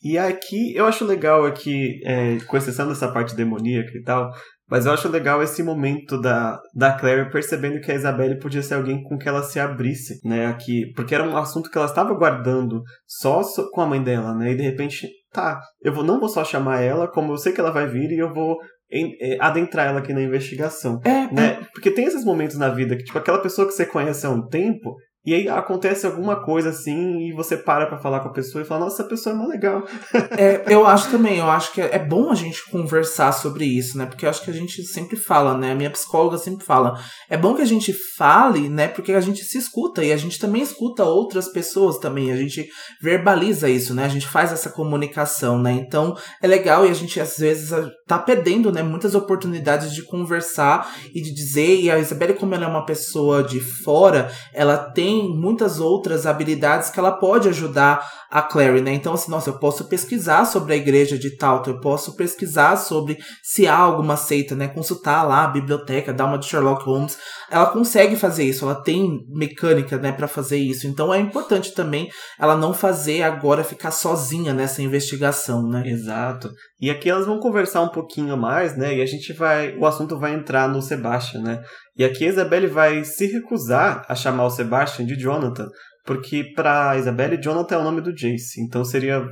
E aqui, eu acho legal aqui, é, com exceção dessa parte demoníaca e tal, mas eu acho legal esse momento da, da Claire percebendo que a Isabelle podia ser alguém com que ela se abrisse, né, aqui, porque era um assunto que ela estava guardando só com a mãe dela, né, e de repente, tá, eu vou, não vou só chamar ela, como eu sei que ela vai vir e eu vou em, é, adentrar ela aqui na investigação, é, né, é. porque tem esses momentos na vida que, tipo, aquela pessoa que você conhece há um tempo, e aí acontece alguma coisa assim e você para pra falar com a pessoa e fala, nossa, essa pessoa é mó legal. É, eu acho também, eu acho que é bom a gente conversar sobre isso, né? Porque eu acho que a gente sempre fala, né? A minha psicóloga sempre fala. É bom que a gente fale, né? Porque a gente se escuta e a gente também escuta outras pessoas também. A gente verbaliza isso, né? A gente faz essa comunicação, né? Então é legal e a gente às vezes tá perdendo, né? Muitas oportunidades de conversar e de dizer. E a Isabelle, como ela é uma pessoa de fora, ela tem muitas outras habilidades que ela pode ajudar a Clary, né? Então, assim, nossa, eu posso pesquisar sobre a igreja de Talto, eu posso pesquisar sobre se há alguma seita, né? Consultar lá a biblioteca, dar uma de Sherlock Holmes. Ela consegue fazer isso, ela tem mecânica, né, para fazer isso. Então é importante também ela não fazer agora ficar sozinha nessa investigação, né? Exato. E aqui elas vão conversar um pouquinho mais, né? E a gente vai, o assunto vai entrar no Sebastian, né? E aqui a Isabelle vai se recusar a chamar o Sebastian de Jonathan, porque para Isabelle, Jonathan é o nome do Jace. Então seria,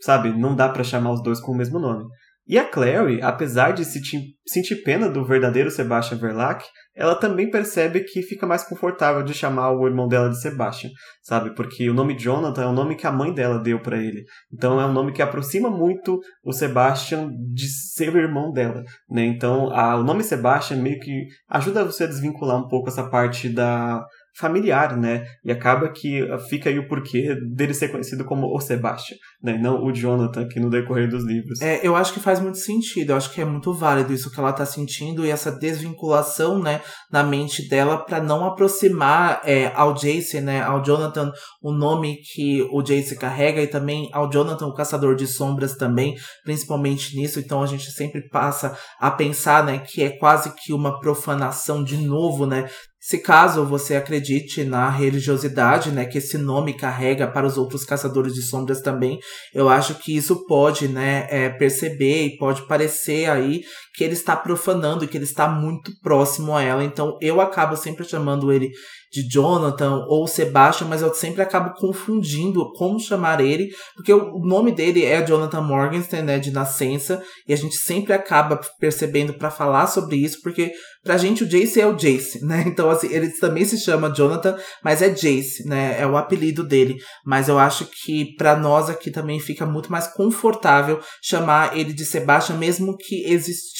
sabe, não dá para chamar os dois com o mesmo nome. E a Clary, apesar de sentir pena do verdadeiro Sebastian Verlac, ela também percebe que fica mais confortável de chamar o irmão dela de Sebastian, sabe? Porque o nome Jonathan é o nome que a mãe dela deu para ele. Então é um nome que aproxima muito o Sebastian de ser o irmão dela, né? Então a, o nome Sebastian meio que ajuda você a desvincular um pouco essa parte da familiar, né? E acaba que fica aí o porquê dele ser conhecido como o Sebastian, né? E não o Jonathan, que no decorrer dos livros. É, eu acho que faz muito sentido, eu acho que é muito válido isso que ela tá sentindo e essa desvinculação, né, na mente dela para não aproximar é, ao Jace, né, ao Jonathan, o nome que o Jace carrega e também ao Jonathan, o Caçador de Sombras também, principalmente nisso, então a gente sempre passa a pensar, né, que é quase que uma profanação de novo, né, se caso você acredite na religiosidade, né, que esse nome carrega para os outros caçadores de sombras também, eu acho que isso pode, né, é, perceber e pode parecer aí que ele está profanando e que ele está muito próximo a ela. Então eu acabo sempre chamando ele de Jonathan ou Sebastian, mas eu sempre acabo confundindo como chamar ele, porque o nome dele é Jonathan Morgenstern, né, de nascença, e a gente sempre acaba percebendo para falar sobre isso, porque pra gente o Jace é o Jace, né? Então assim, ele também se chama Jonathan, mas é Jace, né? É o apelido dele, mas eu acho que para nós aqui também fica muito mais confortável chamar ele de Sebastian, mesmo que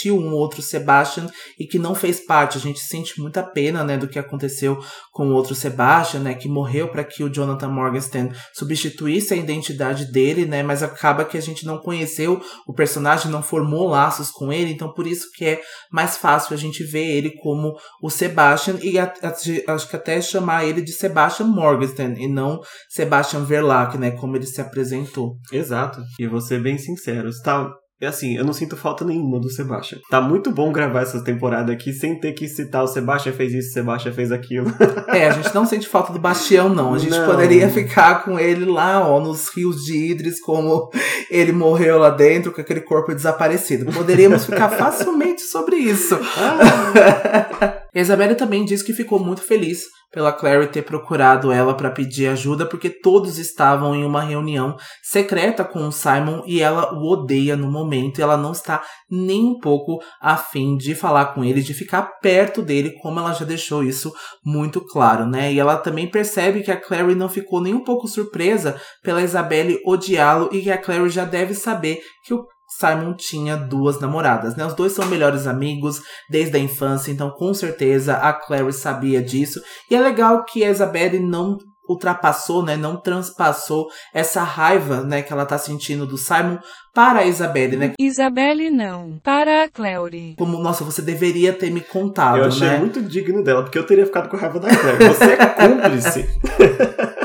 existiu um outro Sebastian e que não fez parte. A gente sente muita pena, né, do que aconteceu com o outro Sebastian, né, que morreu para que o Jonathan Morgenstern substituísse a identidade dele, né, mas acaba que a gente não conheceu o personagem, não formou laços com ele, então por isso que é mais fácil a gente ver ele como o Sebastian e a, a, acho que até chamar ele de Sebastian Morgenstern e não Sebastian Verlac, né, como ele se apresentou. Exato. E ser bem sincero, está é assim, eu não sinto falta nenhuma do Sebastian. Tá muito bom gravar essa temporada aqui sem ter que citar o Sebastian fez isso, o Sebastian fez aquilo. É, a gente não sente falta do Bastião, não. A gente Não. poderia ficar com ele lá, ó, nos rios de Idris, como ele morreu lá dentro, com aquele corpo desaparecido. Poderíamos ficar facilmente sobre isso. A Isabelle também diz que ficou muito feliz pela Clary ter procurado ela para pedir ajuda, porque todos estavam em uma reunião secreta com o Simon e ela o odeia no momento. E ela não está nem um pouco afim de falar com ele, de ficar perto dele, como ela já deixou isso muito claro, né? E ela também percebe que a Clary não ficou nem um pouco surpresa pela Isabelle odiá-lo e que a Clary já deve saber que o Simon tinha duas namoradas, né? Os dois são melhores amigos desde a infância, então com certeza a Clary sabia disso. E é legal que a Isabelle não ultrapassou, né, não transpassou essa raiva, né, que ela tá sentindo do Simon para a Isabelle, né? Isabelle não. Para a Clery. Como, nossa, você deveria ter me contado, Eu achei né? muito digno dela, porque eu teria ficado com raiva da Claire. Você é cúmplice.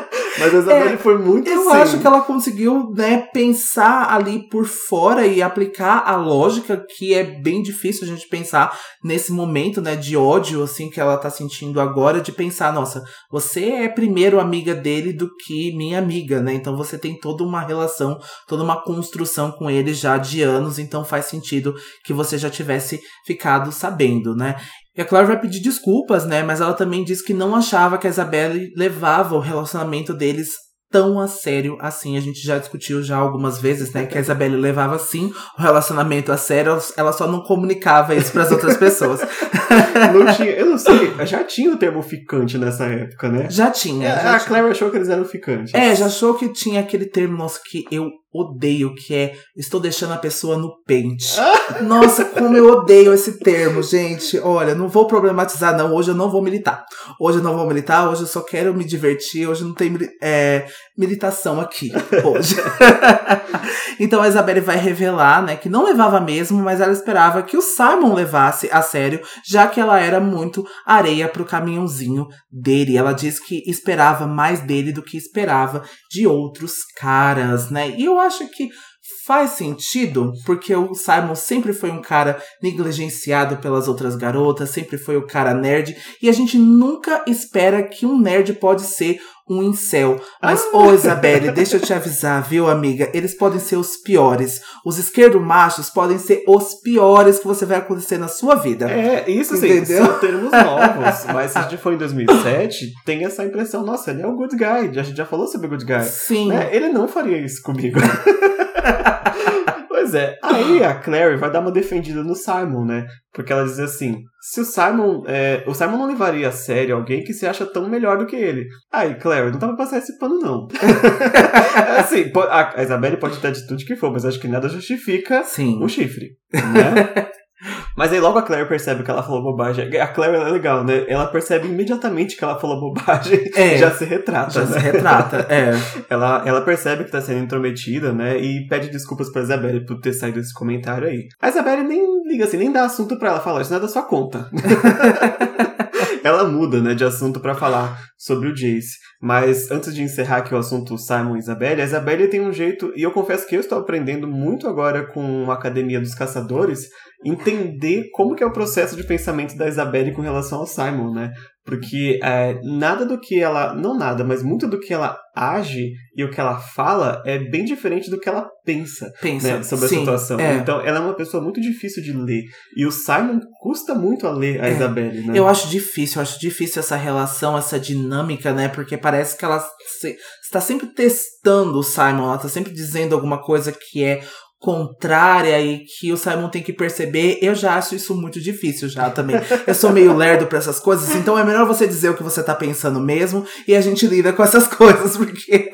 Mas a Isabelle É, foi muito Eu assim. acho que ela conseguiu, né, pensar ali por fora e aplicar a lógica que é bem difícil a gente pensar nesse momento, né, de ódio, assim, que ela tá sentindo agora, de pensar, nossa, você é primeiro amiga dele do que minha amiga, né, então você tem toda uma relação, toda uma construção com ele já de anos, então faz sentido que você já tivesse ficado sabendo, né. E a Claire vai pedir desculpas, né? Mas ela também diz que não achava que a Isabelle levava o relacionamento deles tão a sério assim. A gente já discutiu já algumas vezes, né? Que a Isabelle levava sim o relacionamento a sério, ela só não comunicava isso para as outras pessoas. Não tinha, eu não sei, já tinha o termo ficante nessa época, né? Já tinha. É, já a tinha. Claire achou que eles eram ficantes. É, já achou que tinha aquele termo, nossa, que eu odeio, que é estou deixando a pessoa no pente. Nossa, como eu odeio esse termo, gente. Olha, não vou problematizar, não. Hoje eu não vou militar. Hoje eu não vou militar, hoje eu só quero me divertir. Hoje não tem é, militação aqui. Hoje. então a Isabelle vai revelar, né, que não levava mesmo, mas ela esperava que o Simon levasse a sério, já que ela era muito areia pro caminhãozinho dele. Ela diz que esperava mais dele do que esperava de outros caras, né? E eu acho que faz sentido, porque o Simon sempre foi um cara negligenciado pelas outras garotas, sempre foi o cara nerd, e a gente nunca espera que um nerd pode ser um incel. Mas, ô Isabelle, deixa eu te avisar, viu, amiga? Eles podem ser os piores. Os esquerdo machos podem ser os piores que você vai acontecer na sua vida. É, isso sim, Entendeu? são termos novos. Mas se a gente for em 2007, tem essa impressão, nossa, ele é o good guy. A gente já falou sobre o good guy. Sim. Né? Ele não faria isso comigo. pois é. Aí a Clary vai dar uma defendida no Simon, né? Porque ela diz assim: se o Simon. é, o Simon não levaria a sério alguém que se acha tão melhor do que ele. Aí, Clary, não dá pra passar esse pano, não. assim, a, Isabelle pode ter a atitude que for, mas acho que nada justifica Sim. um chifre. Né? Mas aí logo a Claire percebe que ela falou bobagem. A Claire é legal, né? Ela percebe imediatamente que ela falou bobagem É. já se retrata. Já né? se retrata, é. Ela, ela percebe que tá sendo intrometida, né? E pede desculpas pra Isabelle por ter saído esse comentário aí. A Isabelle nem liga assim, nem dá assunto pra ela. Fala, isso não é da sua conta. ela muda, né, de assunto pra falar sobre o Jace. Mas antes de encerrar aqui o assunto Simon e Isabelle, a Isabelle tem um jeito, e eu confesso que eu estou aprendendo muito agora com a Academia dos Caçadores, entender como que é o processo de pensamento da Isabelle com relação ao Simon, né? Porque é, nada do que ela. Não nada, mas muito do que ela age e o que ela fala é bem diferente do que ela pensa Pensa. né, sobre Sim, a situação. é. Então, ela é uma pessoa muito difícil de ler. E o Simon custa muito a ler a É. Isabelle, né? Eu acho difícil, eu acho difícil essa relação, essa dinâmica, né? Porque parece que ela se- está sempre testando o Simon, ela está sempre dizendo alguma coisa que é contrária e que o Simon tem que perceber. Eu já acho isso muito difícil já também. Eu sou meio lerdo pra essas coisas, então é melhor você dizer o que você tá pensando mesmo e a gente lida com essas coisas, porque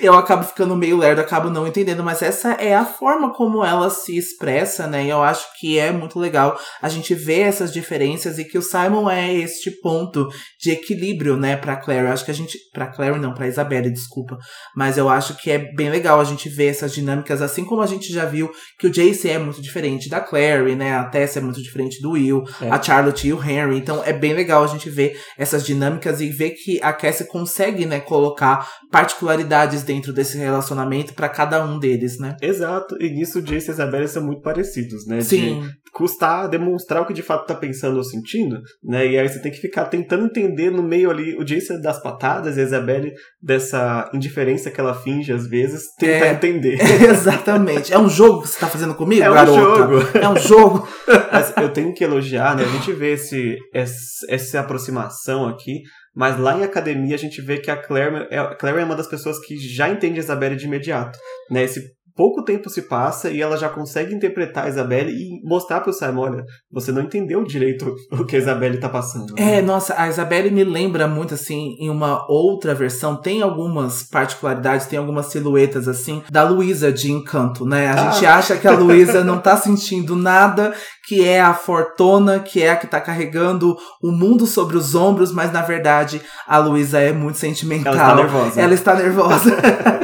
eu acabo ficando meio lerdo, acabo não entendendo, mas essa é a forma como ela se expressa, né? E eu acho que é muito legal a gente ver essas diferenças e que o Simon é este ponto de equilíbrio, né, pra Claire. Eu acho que a gente. Pra Claire, não, pra Isabelle, desculpa. Mas eu acho que é bem legal a gente ver essas dinâmicas, assim como a gente já viu que o Jace é muito diferente da Claire, né? A Tess é muito diferente do Will, É. a Charlotte e o Henry. Então é bem legal a gente ver essas dinâmicas e ver que a Cassie consegue, né, colocar particularidades dentro desse relacionamento pra cada um deles, né? Exato, e nisso o Jace e a Isabelle são muito parecidos, né? Sim. De custar demonstrar o que de fato tá pensando ou sentindo, né? E aí você tem que ficar tentando entender no meio ali o Jace das patadas e a Isabelle dessa indiferença que ela finge às vezes, tentar É. entender. Exatamente. É um jogo que você tá fazendo comigo, É um garota? jogo. É um jogo. Eu tenho que elogiar, né? A gente vê esse, esse- essa aproximação aqui, mas lá em academia a gente vê que a Claire é, a Claire é uma das pessoas que já entende a Isabelle de imediato, né? Esse pouco tempo se passa e ela já consegue interpretar a Isabelle e mostrar pro Simon, olha, você não entendeu direito o que a Isabelle tá passando. né? É, nossa, a Isabelle me lembra muito, assim, em uma outra versão, tem algumas particularidades, tem algumas silhuetas, assim, da Luísa de Encanto, né? A Ah. gente acha que a Luísa não tá sentindo nada, que é a fortuna, que é a que tá carregando o mundo sobre os ombros, mas na verdade a Luísa é muito sentimental. Ela está nervosa. Ela está nervosa.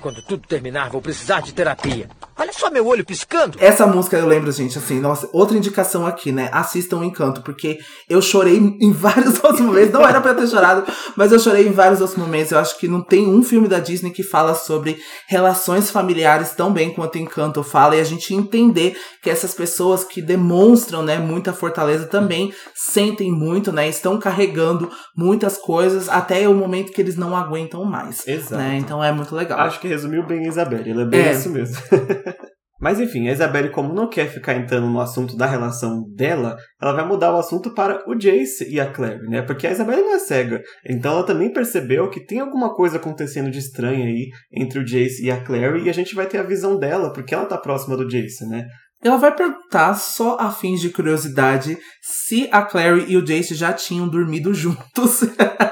Quando tudo terminar, vou precisar de terapia. Olha só meu olho piscando. Essa música eu lembro, gente, assim, nossa, outra indicação aqui, né? Assistam o Encanto, porque eu chorei em vários outros momentos. Não era pra eu ter chorado, mas eu chorei em vários outros momentos. Eu acho que não tem um filme da Disney que fala sobre relações familiares tão bem quanto Encanto fala, e a gente entender que essas pessoas que demonstram, né, muita fortaleza também sentem muito, né? Estão carregando muitas coisas até o momento que eles não aguentam mais. Exato. Né? Então é muito legal. Acho que resumiu bem a Isabelle, ela é bem É. isso mesmo. Mas enfim, a Isabelle, como não quer ficar entrando no assunto da relação dela, ela vai mudar o assunto para o Jace e a Claire, né? Porque a Isabelle não é cega. Então ela também percebeu que tem alguma coisa acontecendo de estranha aí entre o Jace e a Claire, e a gente vai ter a visão dela, porque ela tá próxima do Jace, né? Ela vai perguntar, só a fins de curiosidade, se a Clary e o Jace já tinham dormido juntos.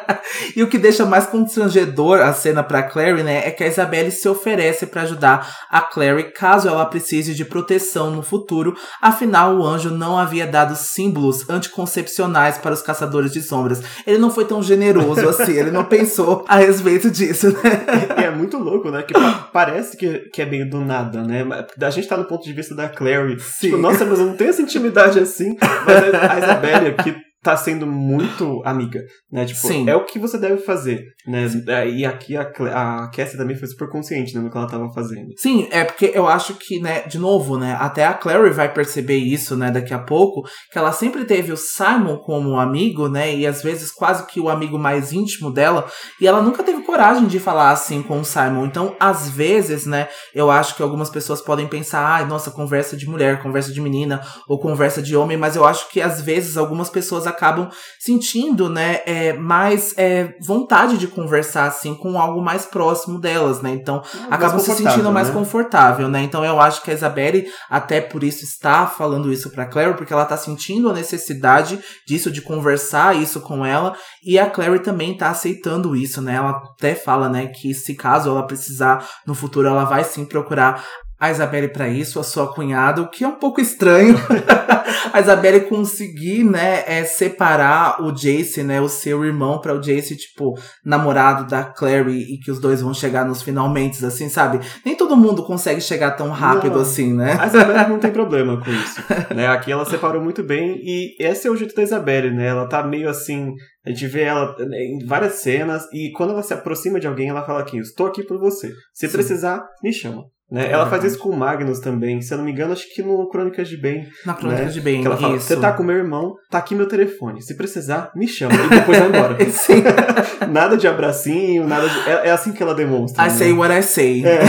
e o que deixa mais constrangedor a cena pra Clary, né, é que a Isabelle se oferece pra ajudar a Clary caso ela precise de proteção no futuro. Afinal, o anjo não havia dado símbolos anticoncepcionais para os caçadores de sombras. Ele não foi tão generoso assim, ele não pensou a respeito disso, né? E é muito louco, né? Que pa- parece que, que é meio do nada, né? A gente tá no ponto de vista da Clary. Sim. Tipo, nossa, mas eu não tenho essa intimidade assim. Mas a a Isabelle aqui tá sendo muito amiga, né? Tipo, Sim. é o que você deve fazer, né? É, E aqui a, a Cassie também foi super consciente né, no que ela tava fazendo. Sim, é porque eu acho que, né, de novo, né, até a Clary vai perceber isso, né, daqui a pouco, que ela sempre teve o Simon como amigo, né, e às vezes quase que o amigo mais íntimo dela, e ela nunca teve coragem de falar assim com o Simon. Então, às vezes, né, eu acho que algumas pessoas podem pensar, ai, nossa, conversa de mulher, conversa de menina, ou conversa de homem, mas eu acho que às vezes algumas pessoas acabam sentindo, né, é, mais é, vontade de conversar, assim, com algo mais próximo delas, né, então acabam se sentindo mais né? confortável, né? Então eu acho que a Isabelle, até por isso, está falando isso pra Clary, porque ela tá sentindo a necessidade disso, de conversar isso com ela, e a Clary também tá aceitando isso, né? Ela até fala, né, que se caso ela precisar no futuro, ela vai sim procurar a Isabelle para isso, a sua cunhada, o que é um pouco estranho. a Isabelle conseguir, né, é, separar o Jace, né, o seu irmão, para o Jace, tipo, namorado da Clary e que os dois vão chegar nos finalmente, assim, sabe? Nem todo mundo consegue chegar tão rápido Não. assim, né? A Isabelle não tem problema com isso. né? Aqui ela separou muito bem e esse é o jeito da Isabelle, né? Ela tá meio assim. A gente vê ela né, em várias cenas e quando ela se aproxima de alguém, ela fala aqui: Estou aqui por você. Se Sim. precisar, me chama. Né? Ela faz verdade. isso com o Magnus também. Se eu não me engano, acho que no Crônicas de Bem. Na Crônica né? de Bem, Que ela fala. Você tá com meu irmão, tá aqui meu telefone. Se precisar, me chama. E depois vai embora. Sim. nada de abracinho, nada de. É, é assim que ela demonstra. I né? say what I say. É.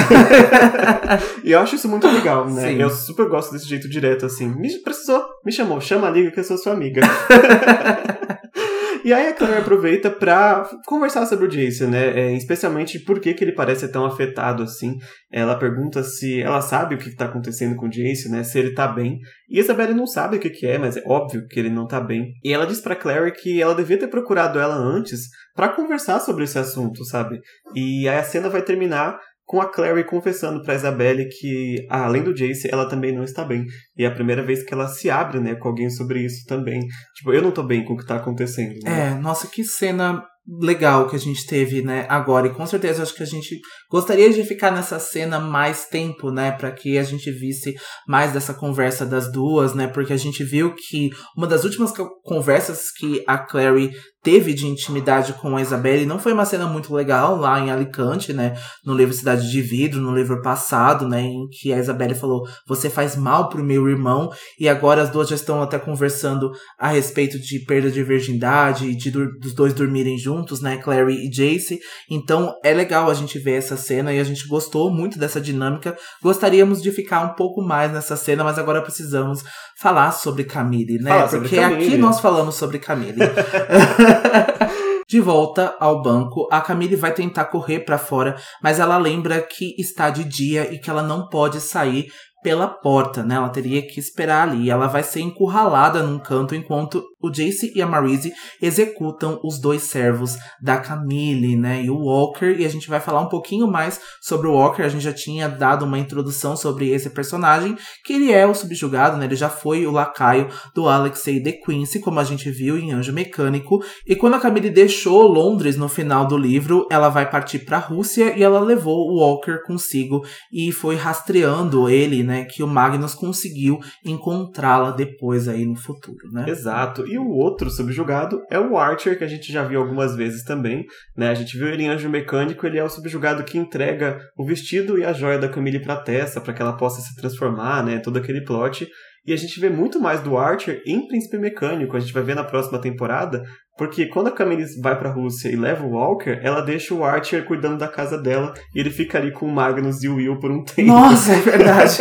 e eu acho isso muito legal, né? Sim. Eu super gosto desse jeito direto, assim. Me precisou, me chamou, chama a liga que eu sou sua amiga. E aí a Claire aproveita pra conversar sobre o Jason, né? É, especialmente por que, que ele parece tão afetado assim. Ela pergunta se ela sabe o que, que tá acontecendo com o Jason, né? Se ele tá bem. E a Isabelle não sabe o que, que é, mas é óbvio que ele não tá bem. E ela diz pra Claire que ela devia ter procurado ela antes pra conversar sobre esse assunto, sabe? E aí a cena vai terminar com a Clary confessando pra Isabelle que, ah, além do Jace, ela também não está bem. E é a primeira vez que ela se abre, né, com alguém sobre isso também. Tipo, eu não tô bem com o que tá acontecendo. Né? É, nossa, que cena legal que a gente teve, né, agora. E com certeza acho que a gente gostaria de ficar nessa cena mais tempo, né, para que a gente visse mais dessa conversa das duas, né, porque a gente viu que uma das últimas co- conversas que a Clary teve de intimidade com a Isabelle não foi uma cena muito legal lá em Alicante, né, no livro Cidade de Vidro, no livro passado, né, em que a Isabelle falou: "Você faz mal pro meu irmão", e agora as duas já estão até conversando a respeito de perda de virgindade e de dos dois dormirem juntos, né, Clary e Jace. Então é legal a gente ver essa cena e a gente gostou muito dessa dinâmica. Gostaríamos de ficar um pouco mais nessa cena, mas agora precisamos falar sobre Camille, né? Sobre Porque Camille. aqui nós falamos sobre Camille. De volta ao banco, a Camille vai tentar correr pra fora, mas ela lembra que está de dia e que ela não pode sair pela porta, né? Ela teria que esperar ali. Ela vai ser encurralada num canto enquanto o Jace e a Marise executam os dois servos da Camille, né? E o Walker. E a gente vai falar um pouquinho mais sobre o Walker. A gente já tinha dado uma introdução sobre esse personagem, que ele é o subjugado, né? Ele já foi o lacaio do Alexei de Quincy, como a gente viu em Anjo Mecânico. E quando a Camille deixou Londres no final do livro, ela vai partir para a Rússia e ela levou o Walker consigo e foi rastreando ele, né? Que o Magnus conseguiu encontrá-la depois aí no futuro, né? Exato. E o outro subjugado é o Archer, que a gente já viu algumas vezes também. Né? A gente viu ele em Anjo Mecânico, ele é o subjugado que entrega o vestido e a joia da Camille pra Tessa, para que ela possa se transformar, né? Todo aquele plot. E a gente vê muito mais do Archer em Príncipe Mecânico. A gente vai ver na próxima temporada, porque quando a Camille vai pra Rússia e leva o Walker, ela deixa o Archer cuidando da casa dela e ele fica ali com o Magnus e o Will por um tempo. Nossa, é verdade.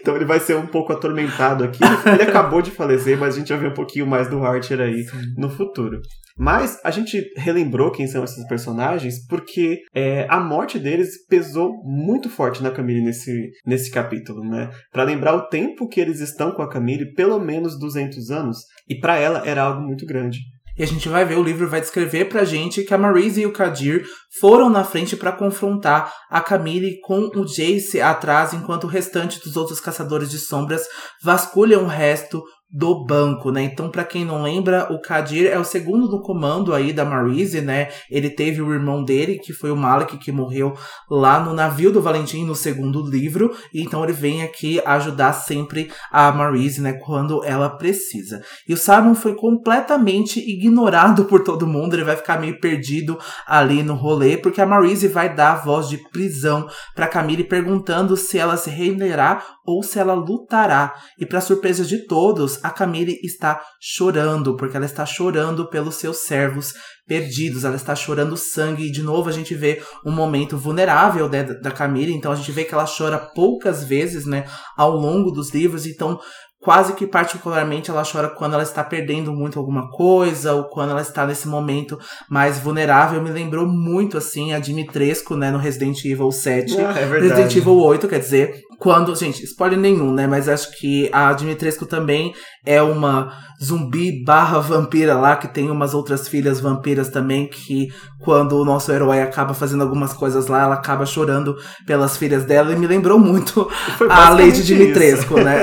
Então ele vai ser um pouco atormentado aqui. Ele acabou de falecer, mas a gente vai ver um pouquinho mais do Archer aí no futuro. Mas a gente relembrou quem são esses personagens porque é, a morte deles pesou muito forte na Camille nesse, nesse capítulo, né? Pra lembrar o tempo que eles estão com a Camille, pelo menos 200 anos, e pra ela era algo muito grande. A gente vai ver, o livro vai descrever pra gente que a Marise e o Kadir foram na frente pra confrontar a Camille com o Jace atrás, enquanto o restante dos outros caçadores de sombras vasculham o resto do banco, né? Então, pra quem não lembra, o Kadir é o segundo do comando aí da Marise, né? Ele teve o irmão dele, que foi o Malik, que morreu lá no navio do Valentim, no segundo livro. Então ele vem aqui ajudar sempre a Marise, né? Quando ela precisa. E o Simon foi completamente ignorado por todo mundo. Ele vai ficar meio perdido ali no rolê, porque a Marise vai dar a voz de prisão pra Camille, perguntando se ela se renderá ou se ela lutará. E para surpresa de todos, a Camille está chorando, porque ela está chorando pelos seus servos perdidos, ela está chorando sangue, e de novo a gente vê um momento vulnerável né, da Camille, então a gente vê que ela chora poucas vezes, né, ao longo dos livros, então quase que particularmente ela chora quando ela está perdendo muito alguma coisa ou quando ela está nesse momento mais vulnerável. Me lembrou muito assim a Dimitrescu, né, no Resident Evil 7. Ah, é verdade. Resident Evil 8, quer dizer, quando. Gente, spoiler nenhum, né? Mas acho que a Dimitrescu também é uma zumbi barra vampira lá, que tem umas outras filhas vampiras também, que quando o nosso herói acaba fazendo algumas coisas lá, ela acaba chorando pelas filhas dela e me lembrou muito a Lady Dimitrescu, né?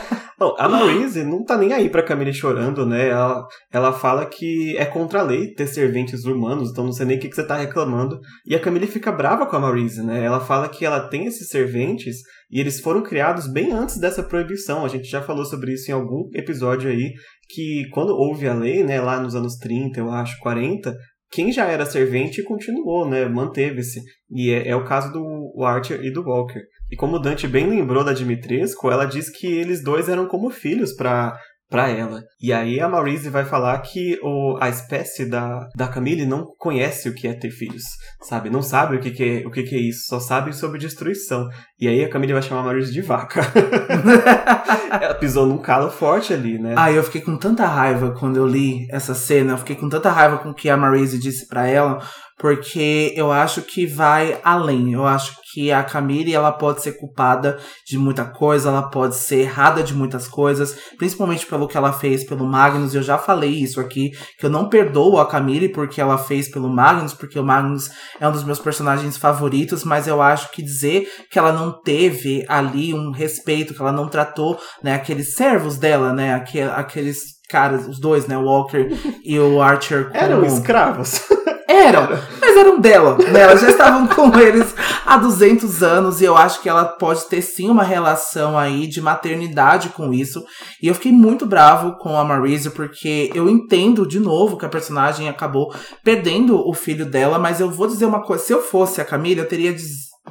Bom, a Marise não tá nem aí pra Camille chorando, né? Ela, ela fala que é contra a lei ter serventes humanos, então não sei nem o que, que você tá reclamando. E a Camille fica brava com a Marise, né? Ela fala que ela tem esses serventes e eles foram criados bem antes dessa proibição. A gente já falou sobre isso em algum episódio aí, que quando houve a lei, né, lá nos anos 30, eu acho, 40, quem já era servente continuou, né? Manteve-se. E é, é, o caso do Archer e do Walker. E como o Dante bem lembrou da Dimitrescu, ela diz que eles dois eram como filhos para para ela. E aí a Maurice vai falar que o, a espécie da, da Camille não conhece o que é ter filhos, sabe? Não sabe o que, que, é, o que, que é isso, só sabe sobre destruição. E aí a Camille vai chamar a Maurice de vaca. ela pisou num calo forte ali, né? Ah, eu fiquei com tanta raiva quando eu li essa cena, eu fiquei com tanta raiva com o que a Maurice disse para ela, porque eu acho que vai além. Eu acho que a Camille ela pode ser culpada de muita coisa, ela pode ser errada de muitas coisas, principalmente pelo que ela fez pelo Magnus. Eu já falei isso aqui, que eu não perdoo a Camille porque ela fez pelo Magnus, porque o Magnus é um dos meus personagens favoritos, mas eu acho que dizer que ela não teve ali um respeito, que ela não tratou, né, aqueles servos dela, né, aqueles caras, os dois, né, o Walker e o Archer como... Eram escravos. Eram, mas eram dela, né? Elas já estavam com eles há 200 anos e eu acho que ela pode ter sim uma relação aí de maternidade com isso. E eu fiquei muito bravo com a Marisa porque eu entendo de novo que a personagem acabou perdendo o filho dela, mas eu vou dizer uma coisa, se eu fosse a Camila, eu teria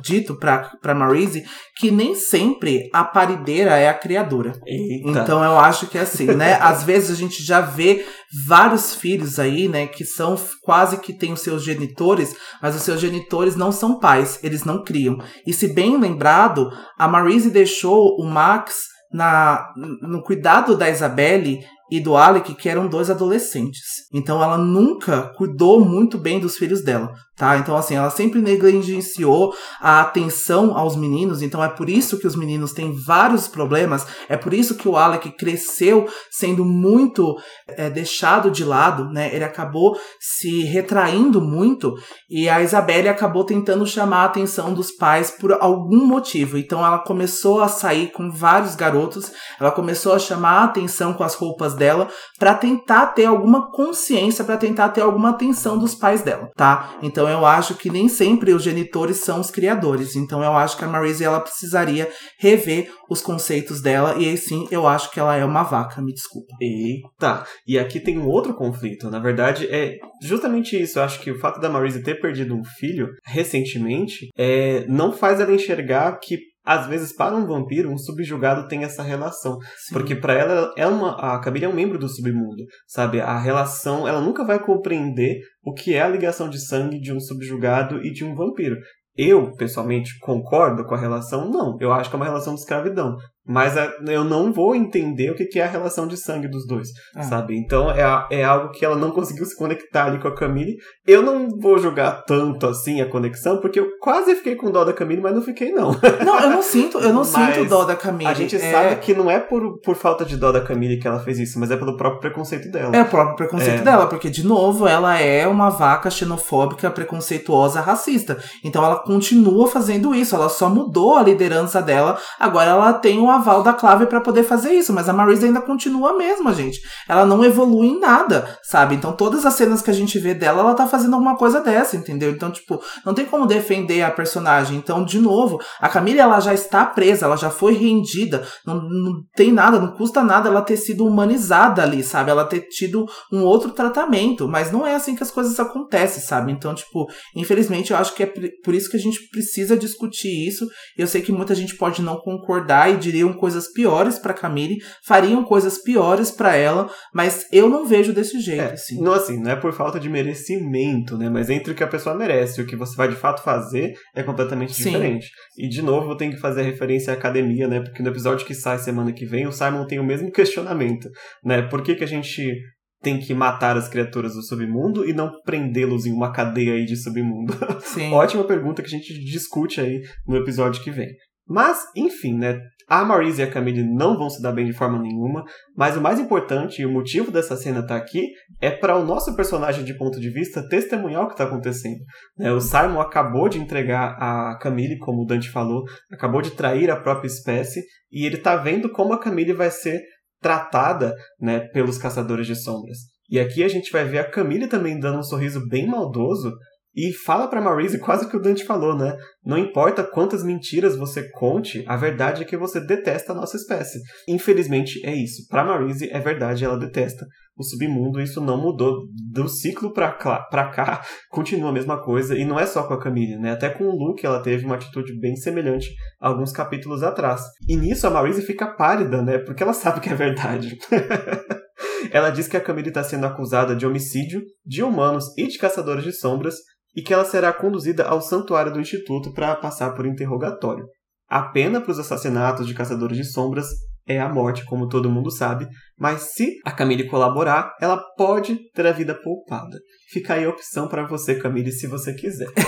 dito pra, pra Marise que nem sempre a parideira é a criadora. Eita. Então eu acho que é assim, né? Às vezes a gente já vê vários filhos aí, né, que são quase que têm os seus genitores, mas os seus genitores não são pais, eles não criam. E se bem lembrado, a Marise deixou o Max na, no cuidado da Isabelle e do Alec, que eram dois adolescentes. Então ela nunca cuidou muito bem dos filhos dela tá? Então, assim, ela sempre negligenciou a atenção aos meninos, então é por isso que os meninos têm vários problemas, é por isso que o Alec cresceu sendo muito é, deixado de lado, né? Ele acabou se retraindo muito e a Isabelle acabou tentando chamar a atenção dos pais por algum motivo. Então, ela começou a sair com vários garotos, ela começou a chamar a atenção com as roupas dela para tentar ter alguma consciência, para tentar ter alguma atenção dos pais dela, tá? Então, eu acho que nem sempre os genitores são os criadores. Então eu acho que a Marise ela precisaria rever os conceitos dela e aí sim eu acho que ela é uma vaca, me desculpa. Eita, e aqui tem um outro conflito. Na verdade é justamente isso. Eu acho que o fato da Marise ter perdido um filho recentemente é, não faz ela enxergar que às vezes para um vampiro um subjugado tem essa relação. Sim. porque para ela é uma a Camila é um membro do submundo sabe? A relação ela nunca vai compreender o que é a ligação de sangue de um subjugado e de um vampiro. Eu pessoalmente concordo com a relação? Não. Eu acho que é uma relação de escravidão mas é, eu não vou entender o que é a relação de sangue dos dois, ah. sabe? Então é, é algo que ela não conseguiu se conectar ali com a Camille. Eu não vou julgar tanto assim a conexão, porque eu quase fiquei com dó da Camille, mas não fiquei não. Não, eu não sinto, eu não sinto dó da Camille. A gente é... sabe que não é por, por falta de dó da Camille que ela fez isso, mas é pelo próprio preconceito dela. É o próprio preconceito é... dela, porque de novo ela é uma vaca xenofóbica, preconceituosa, racista. Então ela continua fazendo isso, ela só mudou a liderança dela, agora ela tem uma aval da Clave para poder fazer isso, mas a Marisa ainda continua a mesma, gente. Ela não evolui em nada, sabe? Então todas as cenas que a gente vê dela, ela tá fazendo alguma coisa dessa, entendeu? Então, tipo, não tem como defender a personagem. Então, de novo, a Camila ela já está presa, ela já foi rendida, não, não tem nada, não custa nada ela ter sido humanizada ali, sabe? Ela ter tido um outro tratamento, mas não é assim que as coisas acontecem, sabe? Então, tipo, infelizmente eu acho que é por isso que a gente precisa discutir isso. Eu sei que muita gente pode não concordar e diria fariam coisas piores para Camille, fariam coisas piores para ela, mas eu não vejo desse jeito, é, assim. Não assim, não é por falta de merecimento, né? Mas entre o que a pessoa merece e o que você vai de fato fazer é completamente Sim. diferente. E de novo, eu tenho que fazer referência à academia, né? Porque no episódio que sai semana que vem, o Simon tem o mesmo questionamento, né? Por que, que a gente tem que matar as criaturas do submundo e não prendê-los em uma cadeia aí de submundo? Sim. Ótima pergunta que a gente discute aí no episódio que vem. Mas, enfim, né? A Maurice e a Camille não vão se dar bem de forma nenhuma, mas o mais importante e o motivo dessa cena estar tá aqui é para o nosso personagem de ponto de vista testemunhar o que está acontecendo. Né? O Simon acabou de entregar a Camille, como o Dante falou, acabou de trair a própria espécie e ele está vendo como a Camille vai ser tratada né, pelos caçadores de sombras. E aqui a gente vai ver a Camille também dando um sorriso bem maldoso e fala para Maurice quase que o Dante falou, né? Não importa quantas mentiras você conte, a verdade é que você detesta a nossa espécie. Infelizmente é isso. Para Maurice é verdade, ela detesta o submundo. Isso não mudou do ciclo para cá, continua a mesma coisa. E não é só com a Camille, né? Até com o Luke ela teve uma atitude bem semelhante alguns capítulos atrás. E nisso a Maurice fica pálida, né? Porque ela sabe que é verdade. ela diz que a Camille está sendo acusada de homicídio, de humanos e de caçadores de sombras e que ela será conduzida ao santuário do Instituto para passar por interrogatório. A pena para os assassinatos de caçadores de sombras é a morte, como todo mundo sabe, mas se a Camille colaborar, ela pode ter a vida poupada. Fica aí a opção para você, Camille, se você quiser.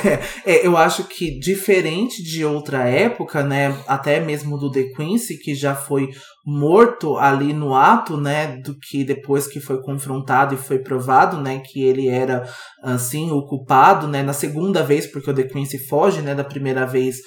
É, eu acho que diferente de outra época, né, até mesmo do The Quincy, que já foi morto ali no ato, né, do que depois que foi confrontado e foi provado, né, que ele era assim o culpado, né, na segunda vez porque o The Quincy foge, né, da primeira vez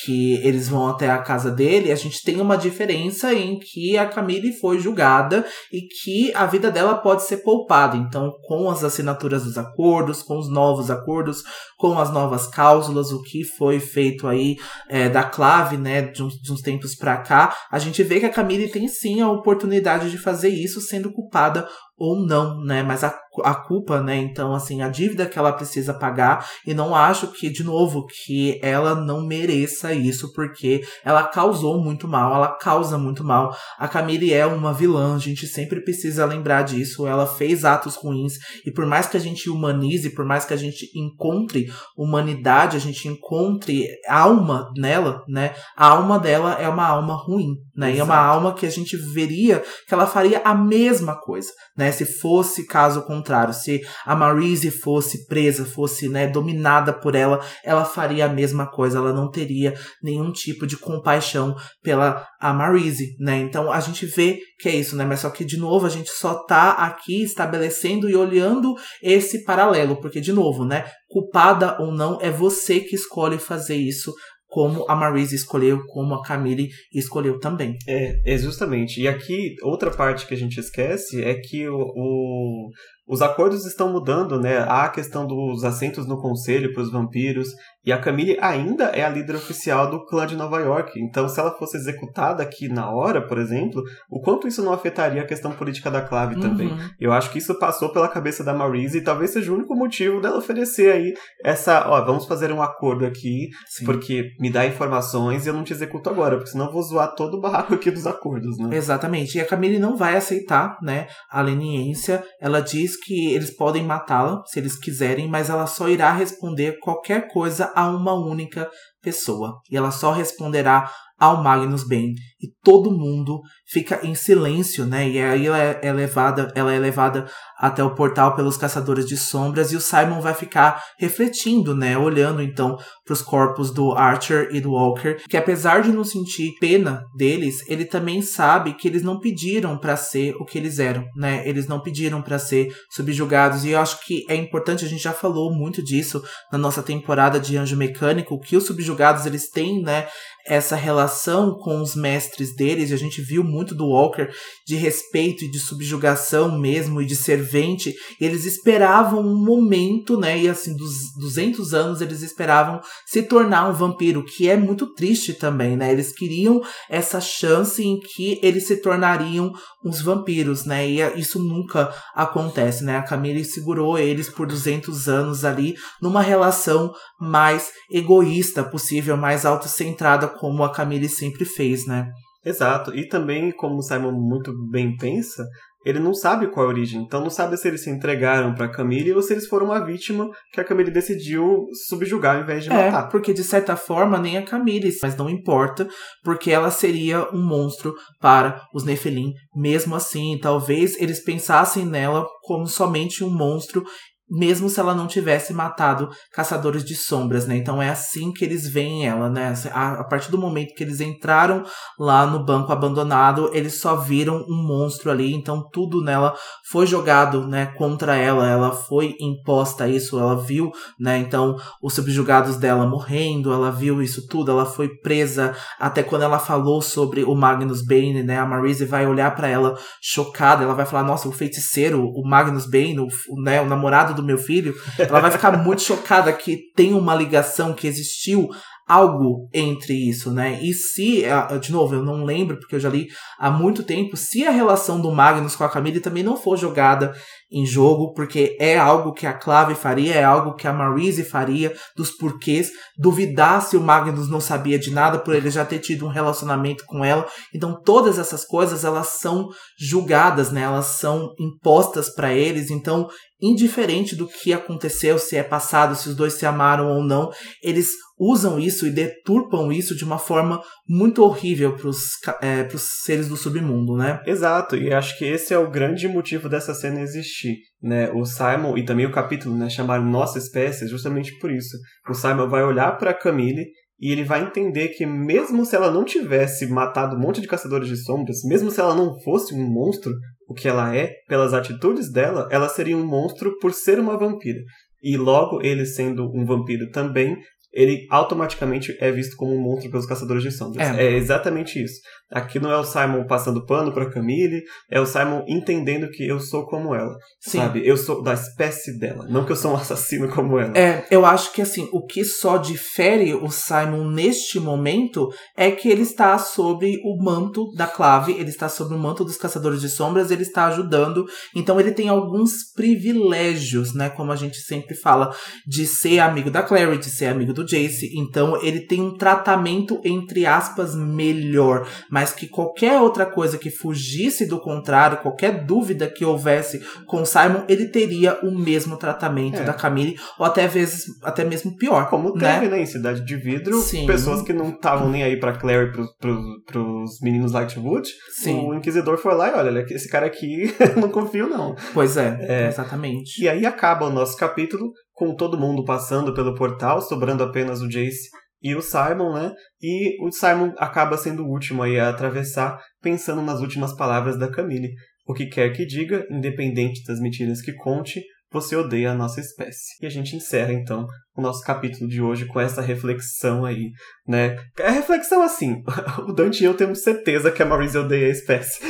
que eles vão até a casa dele, a gente tem uma diferença em que a Camille foi julgada e que a vida dela pode ser poupada. Então, com as assinaturas dos acordos, com os novos acordos, com as novas cláusulas, o que foi feito aí é, da clave, né, de uns, de uns tempos para cá, a gente vê que a Camille tem sim a oportunidade de fazer isso sendo culpada ou não, né? Mas a, a culpa, né? Então, assim, a dívida que ela precisa pagar. E não acho que, de novo, que ela não mereça isso, porque ela causou muito mal, ela causa muito mal. A Camille é uma vilã, a gente sempre precisa lembrar disso. Ela fez atos ruins. E por mais que a gente humanize, por mais que a gente encontre humanidade, a gente encontre alma nela, né? A alma dela é uma alma ruim, né? Exato. E é uma alma que a gente veria que ela faria a mesma coisa, né? Se fosse caso contrário, se a Marise fosse presa, fosse, né, dominada por ela, ela faria a mesma coisa, ela não teria nenhum tipo de compaixão pela a Marise, né? Então a gente vê que é isso, né? Mas só que de novo a gente só tá aqui estabelecendo e olhando esse paralelo, porque de novo, né? Culpada ou não, é você que escolhe fazer isso como a Marise escolheu, como a Camille escolheu também. É, é justamente. E aqui, outra parte que a gente esquece é que o, o os acordos estão mudando, né? Há a questão dos assentos no conselho para os vampiros, e a Camille ainda é a líder oficial do clã de Nova York. Então, se ela fosse executada aqui na hora, por exemplo, o quanto isso não afetaria a questão política da Clave uhum. também? Eu acho que isso passou pela cabeça da Maurice e talvez seja o único motivo dela oferecer aí essa, ó, vamos fazer um acordo aqui, Sim. porque me dá informações e eu não te executo agora, porque senão eu vou zoar todo o barraco aqui dos acordos, né? Exatamente. E a Camille não vai aceitar, né, a leniência. Ela diz que eles podem matá-la se eles quiserem, mas ela só irá responder qualquer coisa a uma única pessoa. E ela só responderá ao Magnus Bane. E todo mundo fica em silêncio, né? E aí ela é levada, ela é levada até o portal pelos caçadores de sombras e o Simon vai ficar refletindo, né? Olhando então para os corpos do Archer e do Walker, que apesar de não sentir pena deles, ele também sabe que eles não pediram para ser o que eles eram, né? Eles não pediram para ser subjugados e eu acho que é importante, a gente já falou muito disso na nossa temporada de Anjo Mecânico, que os subjugados eles têm, né, essa relação com os mestres deles, e a gente viu muito do Walker de respeito e de subjugação mesmo e de servente. Eles esperavam um momento, né? E assim, dos 200 anos eles esperavam se tornar um vampiro, que é muito triste também, né? Eles queriam essa chance em que eles se tornariam uns vampiros, né? E isso nunca acontece, né? A Camille segurou eles por 200 anos ali numa relação mais egoísta possível, mais autocentrada como a Camille sempre fez, né? Exato. E também, como o Simon muito bem pensa, ele não sabe qual é a origem. Então não sabe se eles se entregaram para Camille ou se eles foram uma vítima que a Camille decidiu subjugar ao invés de é, matar. porque de certa forma nem a Camille, mas não importa, porque ela seria um monstro para os Nefelim mesmo assim. Talvez eles pensassem nela como somente um monstro mesmo se ela não tivesse matado caçadores de sombras, né? Então é assim que eles veem ela, né? A, a partir do momento que eles entraram lá no banco abandonado, eles só viram um monstro ali, então tudo nela foi jogado, né, contra ela, ela foi imposta isso, ela viu, né? Então os subjugados dela morrendo, ela viu isso tudo, ela foi presa até quando ela falou sobre o Magnus Bane, né? A Marise vai olhar para ela chocada, ela vai falar: "Nossa, o feiticeiro, o Magnus Bane, o, né, o namorado do meu filho". Ela vai ficar muito chocada que tem uma ligação que existiu algo entre isso, né? E se, de novo, eu não lembro porque eu já li há muito tempo, se a relação do Magnus com a Camille também não for jogada em jogo, porque é algo que a Clave faria, é algo que a Marise faria, dos porquês, duvidar se o Magnus não sabia de nada por ele já ter tido um relacionamento com ela. Então todas essas coisas, elas são julgadas, né? Elas são impostas para eles. Então, indiferente do que aconteceu, se é passado, se os dois se amaram ou não, eles usam isso e deturpam isso de uma forma muito horrível para os é, seres do submundo, né? Exato, e acho que esse é o grande motivo dessa cena existir, né? O Simon e também o capítulo, né, chamar Nossa Espécie, justamente por isso. O Simon vai olhar para Camille e ele vai entender que mesmo se ela não tivesse matado um monte de caçadores de sombras, mesmo se ela não fosse um monstro, o que ela é, pelas atitudes dela, ela seria um monstro por ser uma vampira. E logo ele sendo um vampiro também, ele automaticamente é visto como um monstro pelos caçadores de sombras. É, é exatamente isso. Aqui não é o Simon passando pano para Camille, é o Simon entendendo que eu sou como ela. Sim. Sabe? Eu sou da espécie dela, não que eu sou um assassino como ela. É, eu acho que assim, o que só difere o Simon neste momento é que ele está sobre o manto da clave, ele está sobre o manto dos caçadores de sombras, ele está ajudando. Então ele tem alguns privilégios, né, como a gente sempre fala, de ser amigo da Clary, de ser amigo do Jace. Então ele tem um tratamento entre aspas melhor, mas mas que qualquer outra coisa que fugisse do contrário, qualquer dúvida que houvesse com Simon, ele teria o mesmo tratamento é. da Camille, ou até vezes até mesmo pior. Como né? teve, né, em Cidade de Vidro, Sim. pessoas que não estavam nem aí pra Claire e pros, pros, pros meninos Lightwood, Sim. o Inquisidor foi lá e olha, esse cara aqui não confio não. Pois é, é, exatamente. E aí acaba o nosso capítulo com todo mundo passando pelo portal, sobrando apenas o Jace e o Simon, né? E o Simon acaba sendo o último aí a atravessar, pensando nas últimas palavras da Camille. O que quer que diga, independente das mentiras que conte, você odeia a nossa espécie. E a gente encerra então o nosso capítulo de hoje com essa reflexão aí, né? É reflexão assim, o Dante e eu temos certeza que a Marise odeia a espécie.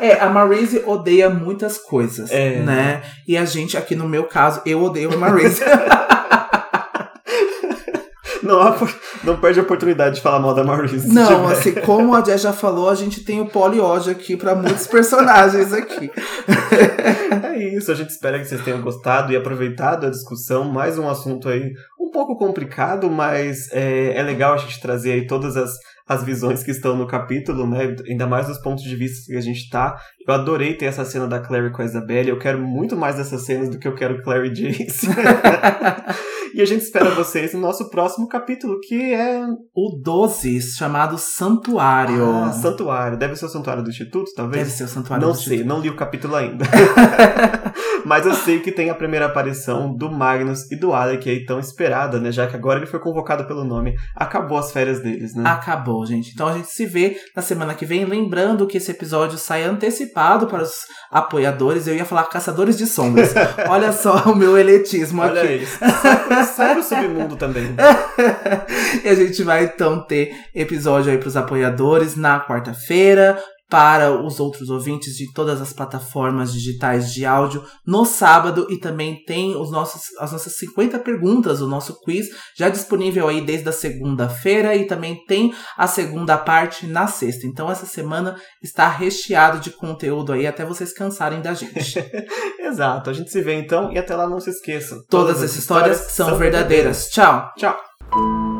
é, a Marise odeia muitas coisas, é. né? E a gente aqui no meu caso, eu odeio a Marise. não, não perde a oportunidade de falar mal da Maurice. Não, assim, como a Jess já falou, a gente tem o poliódio aqui para muitos personagens aqui. é isso, a gente espera que vocês tenham gostado e aproveitado a discussão. Mais um assunto aí um pouco complicado, mas é, é legal a gente trazer aí todas as as visões que estão no capítulo, né? Ainda mais dos pontos de vista que a gente tá. Eu adorei ter essa cena da Clary com a Isabelle. Eu quero muito mais dessas cenas do que eu quero Clary e Jace. e a gente espera vocês no nosso próximo capítulo, que é. O 12, chamado Santuário. Ah, Santuário. Deve ser o Santuário do Instituto, talvez? Deve ser o Santuário não do sei, Instituto. Não sei, não li o capítulo ainda. Mas eu sei que tem a primeira aparição do Magnus e do Alec aí tão esperada, né? Já que agora ele foi convocado pelo nome. Acabou as férias deles, né? Acabou, gente. Então a gente se vê na semana que vem. Lembrando que esse episódio sai antecipado para os apoiadores. Eu ia falar caçadores de sombras. Olha só o meu eletismo Olha aqui. Isso. Sai o submundo também. e a gente vai então ter episódio aí para os apoiadores na quarta-feira para os outros ouvintes de todas as plataformas digitais de áudio no sábado e também tem os nossos, as nossas 50 perguntas, o nosso quiz já disponível aí desde a segunda-feira e também tem a segunda parte na sexta. Então essa semana está recheado de conteúdo aí até vocês cansarem da gente. Exato. A gente se vê então e até lá não se esqueçam. Todas, todas as histórias, histórias são verdadeiras. verdadeiras. Tchau. Tchau.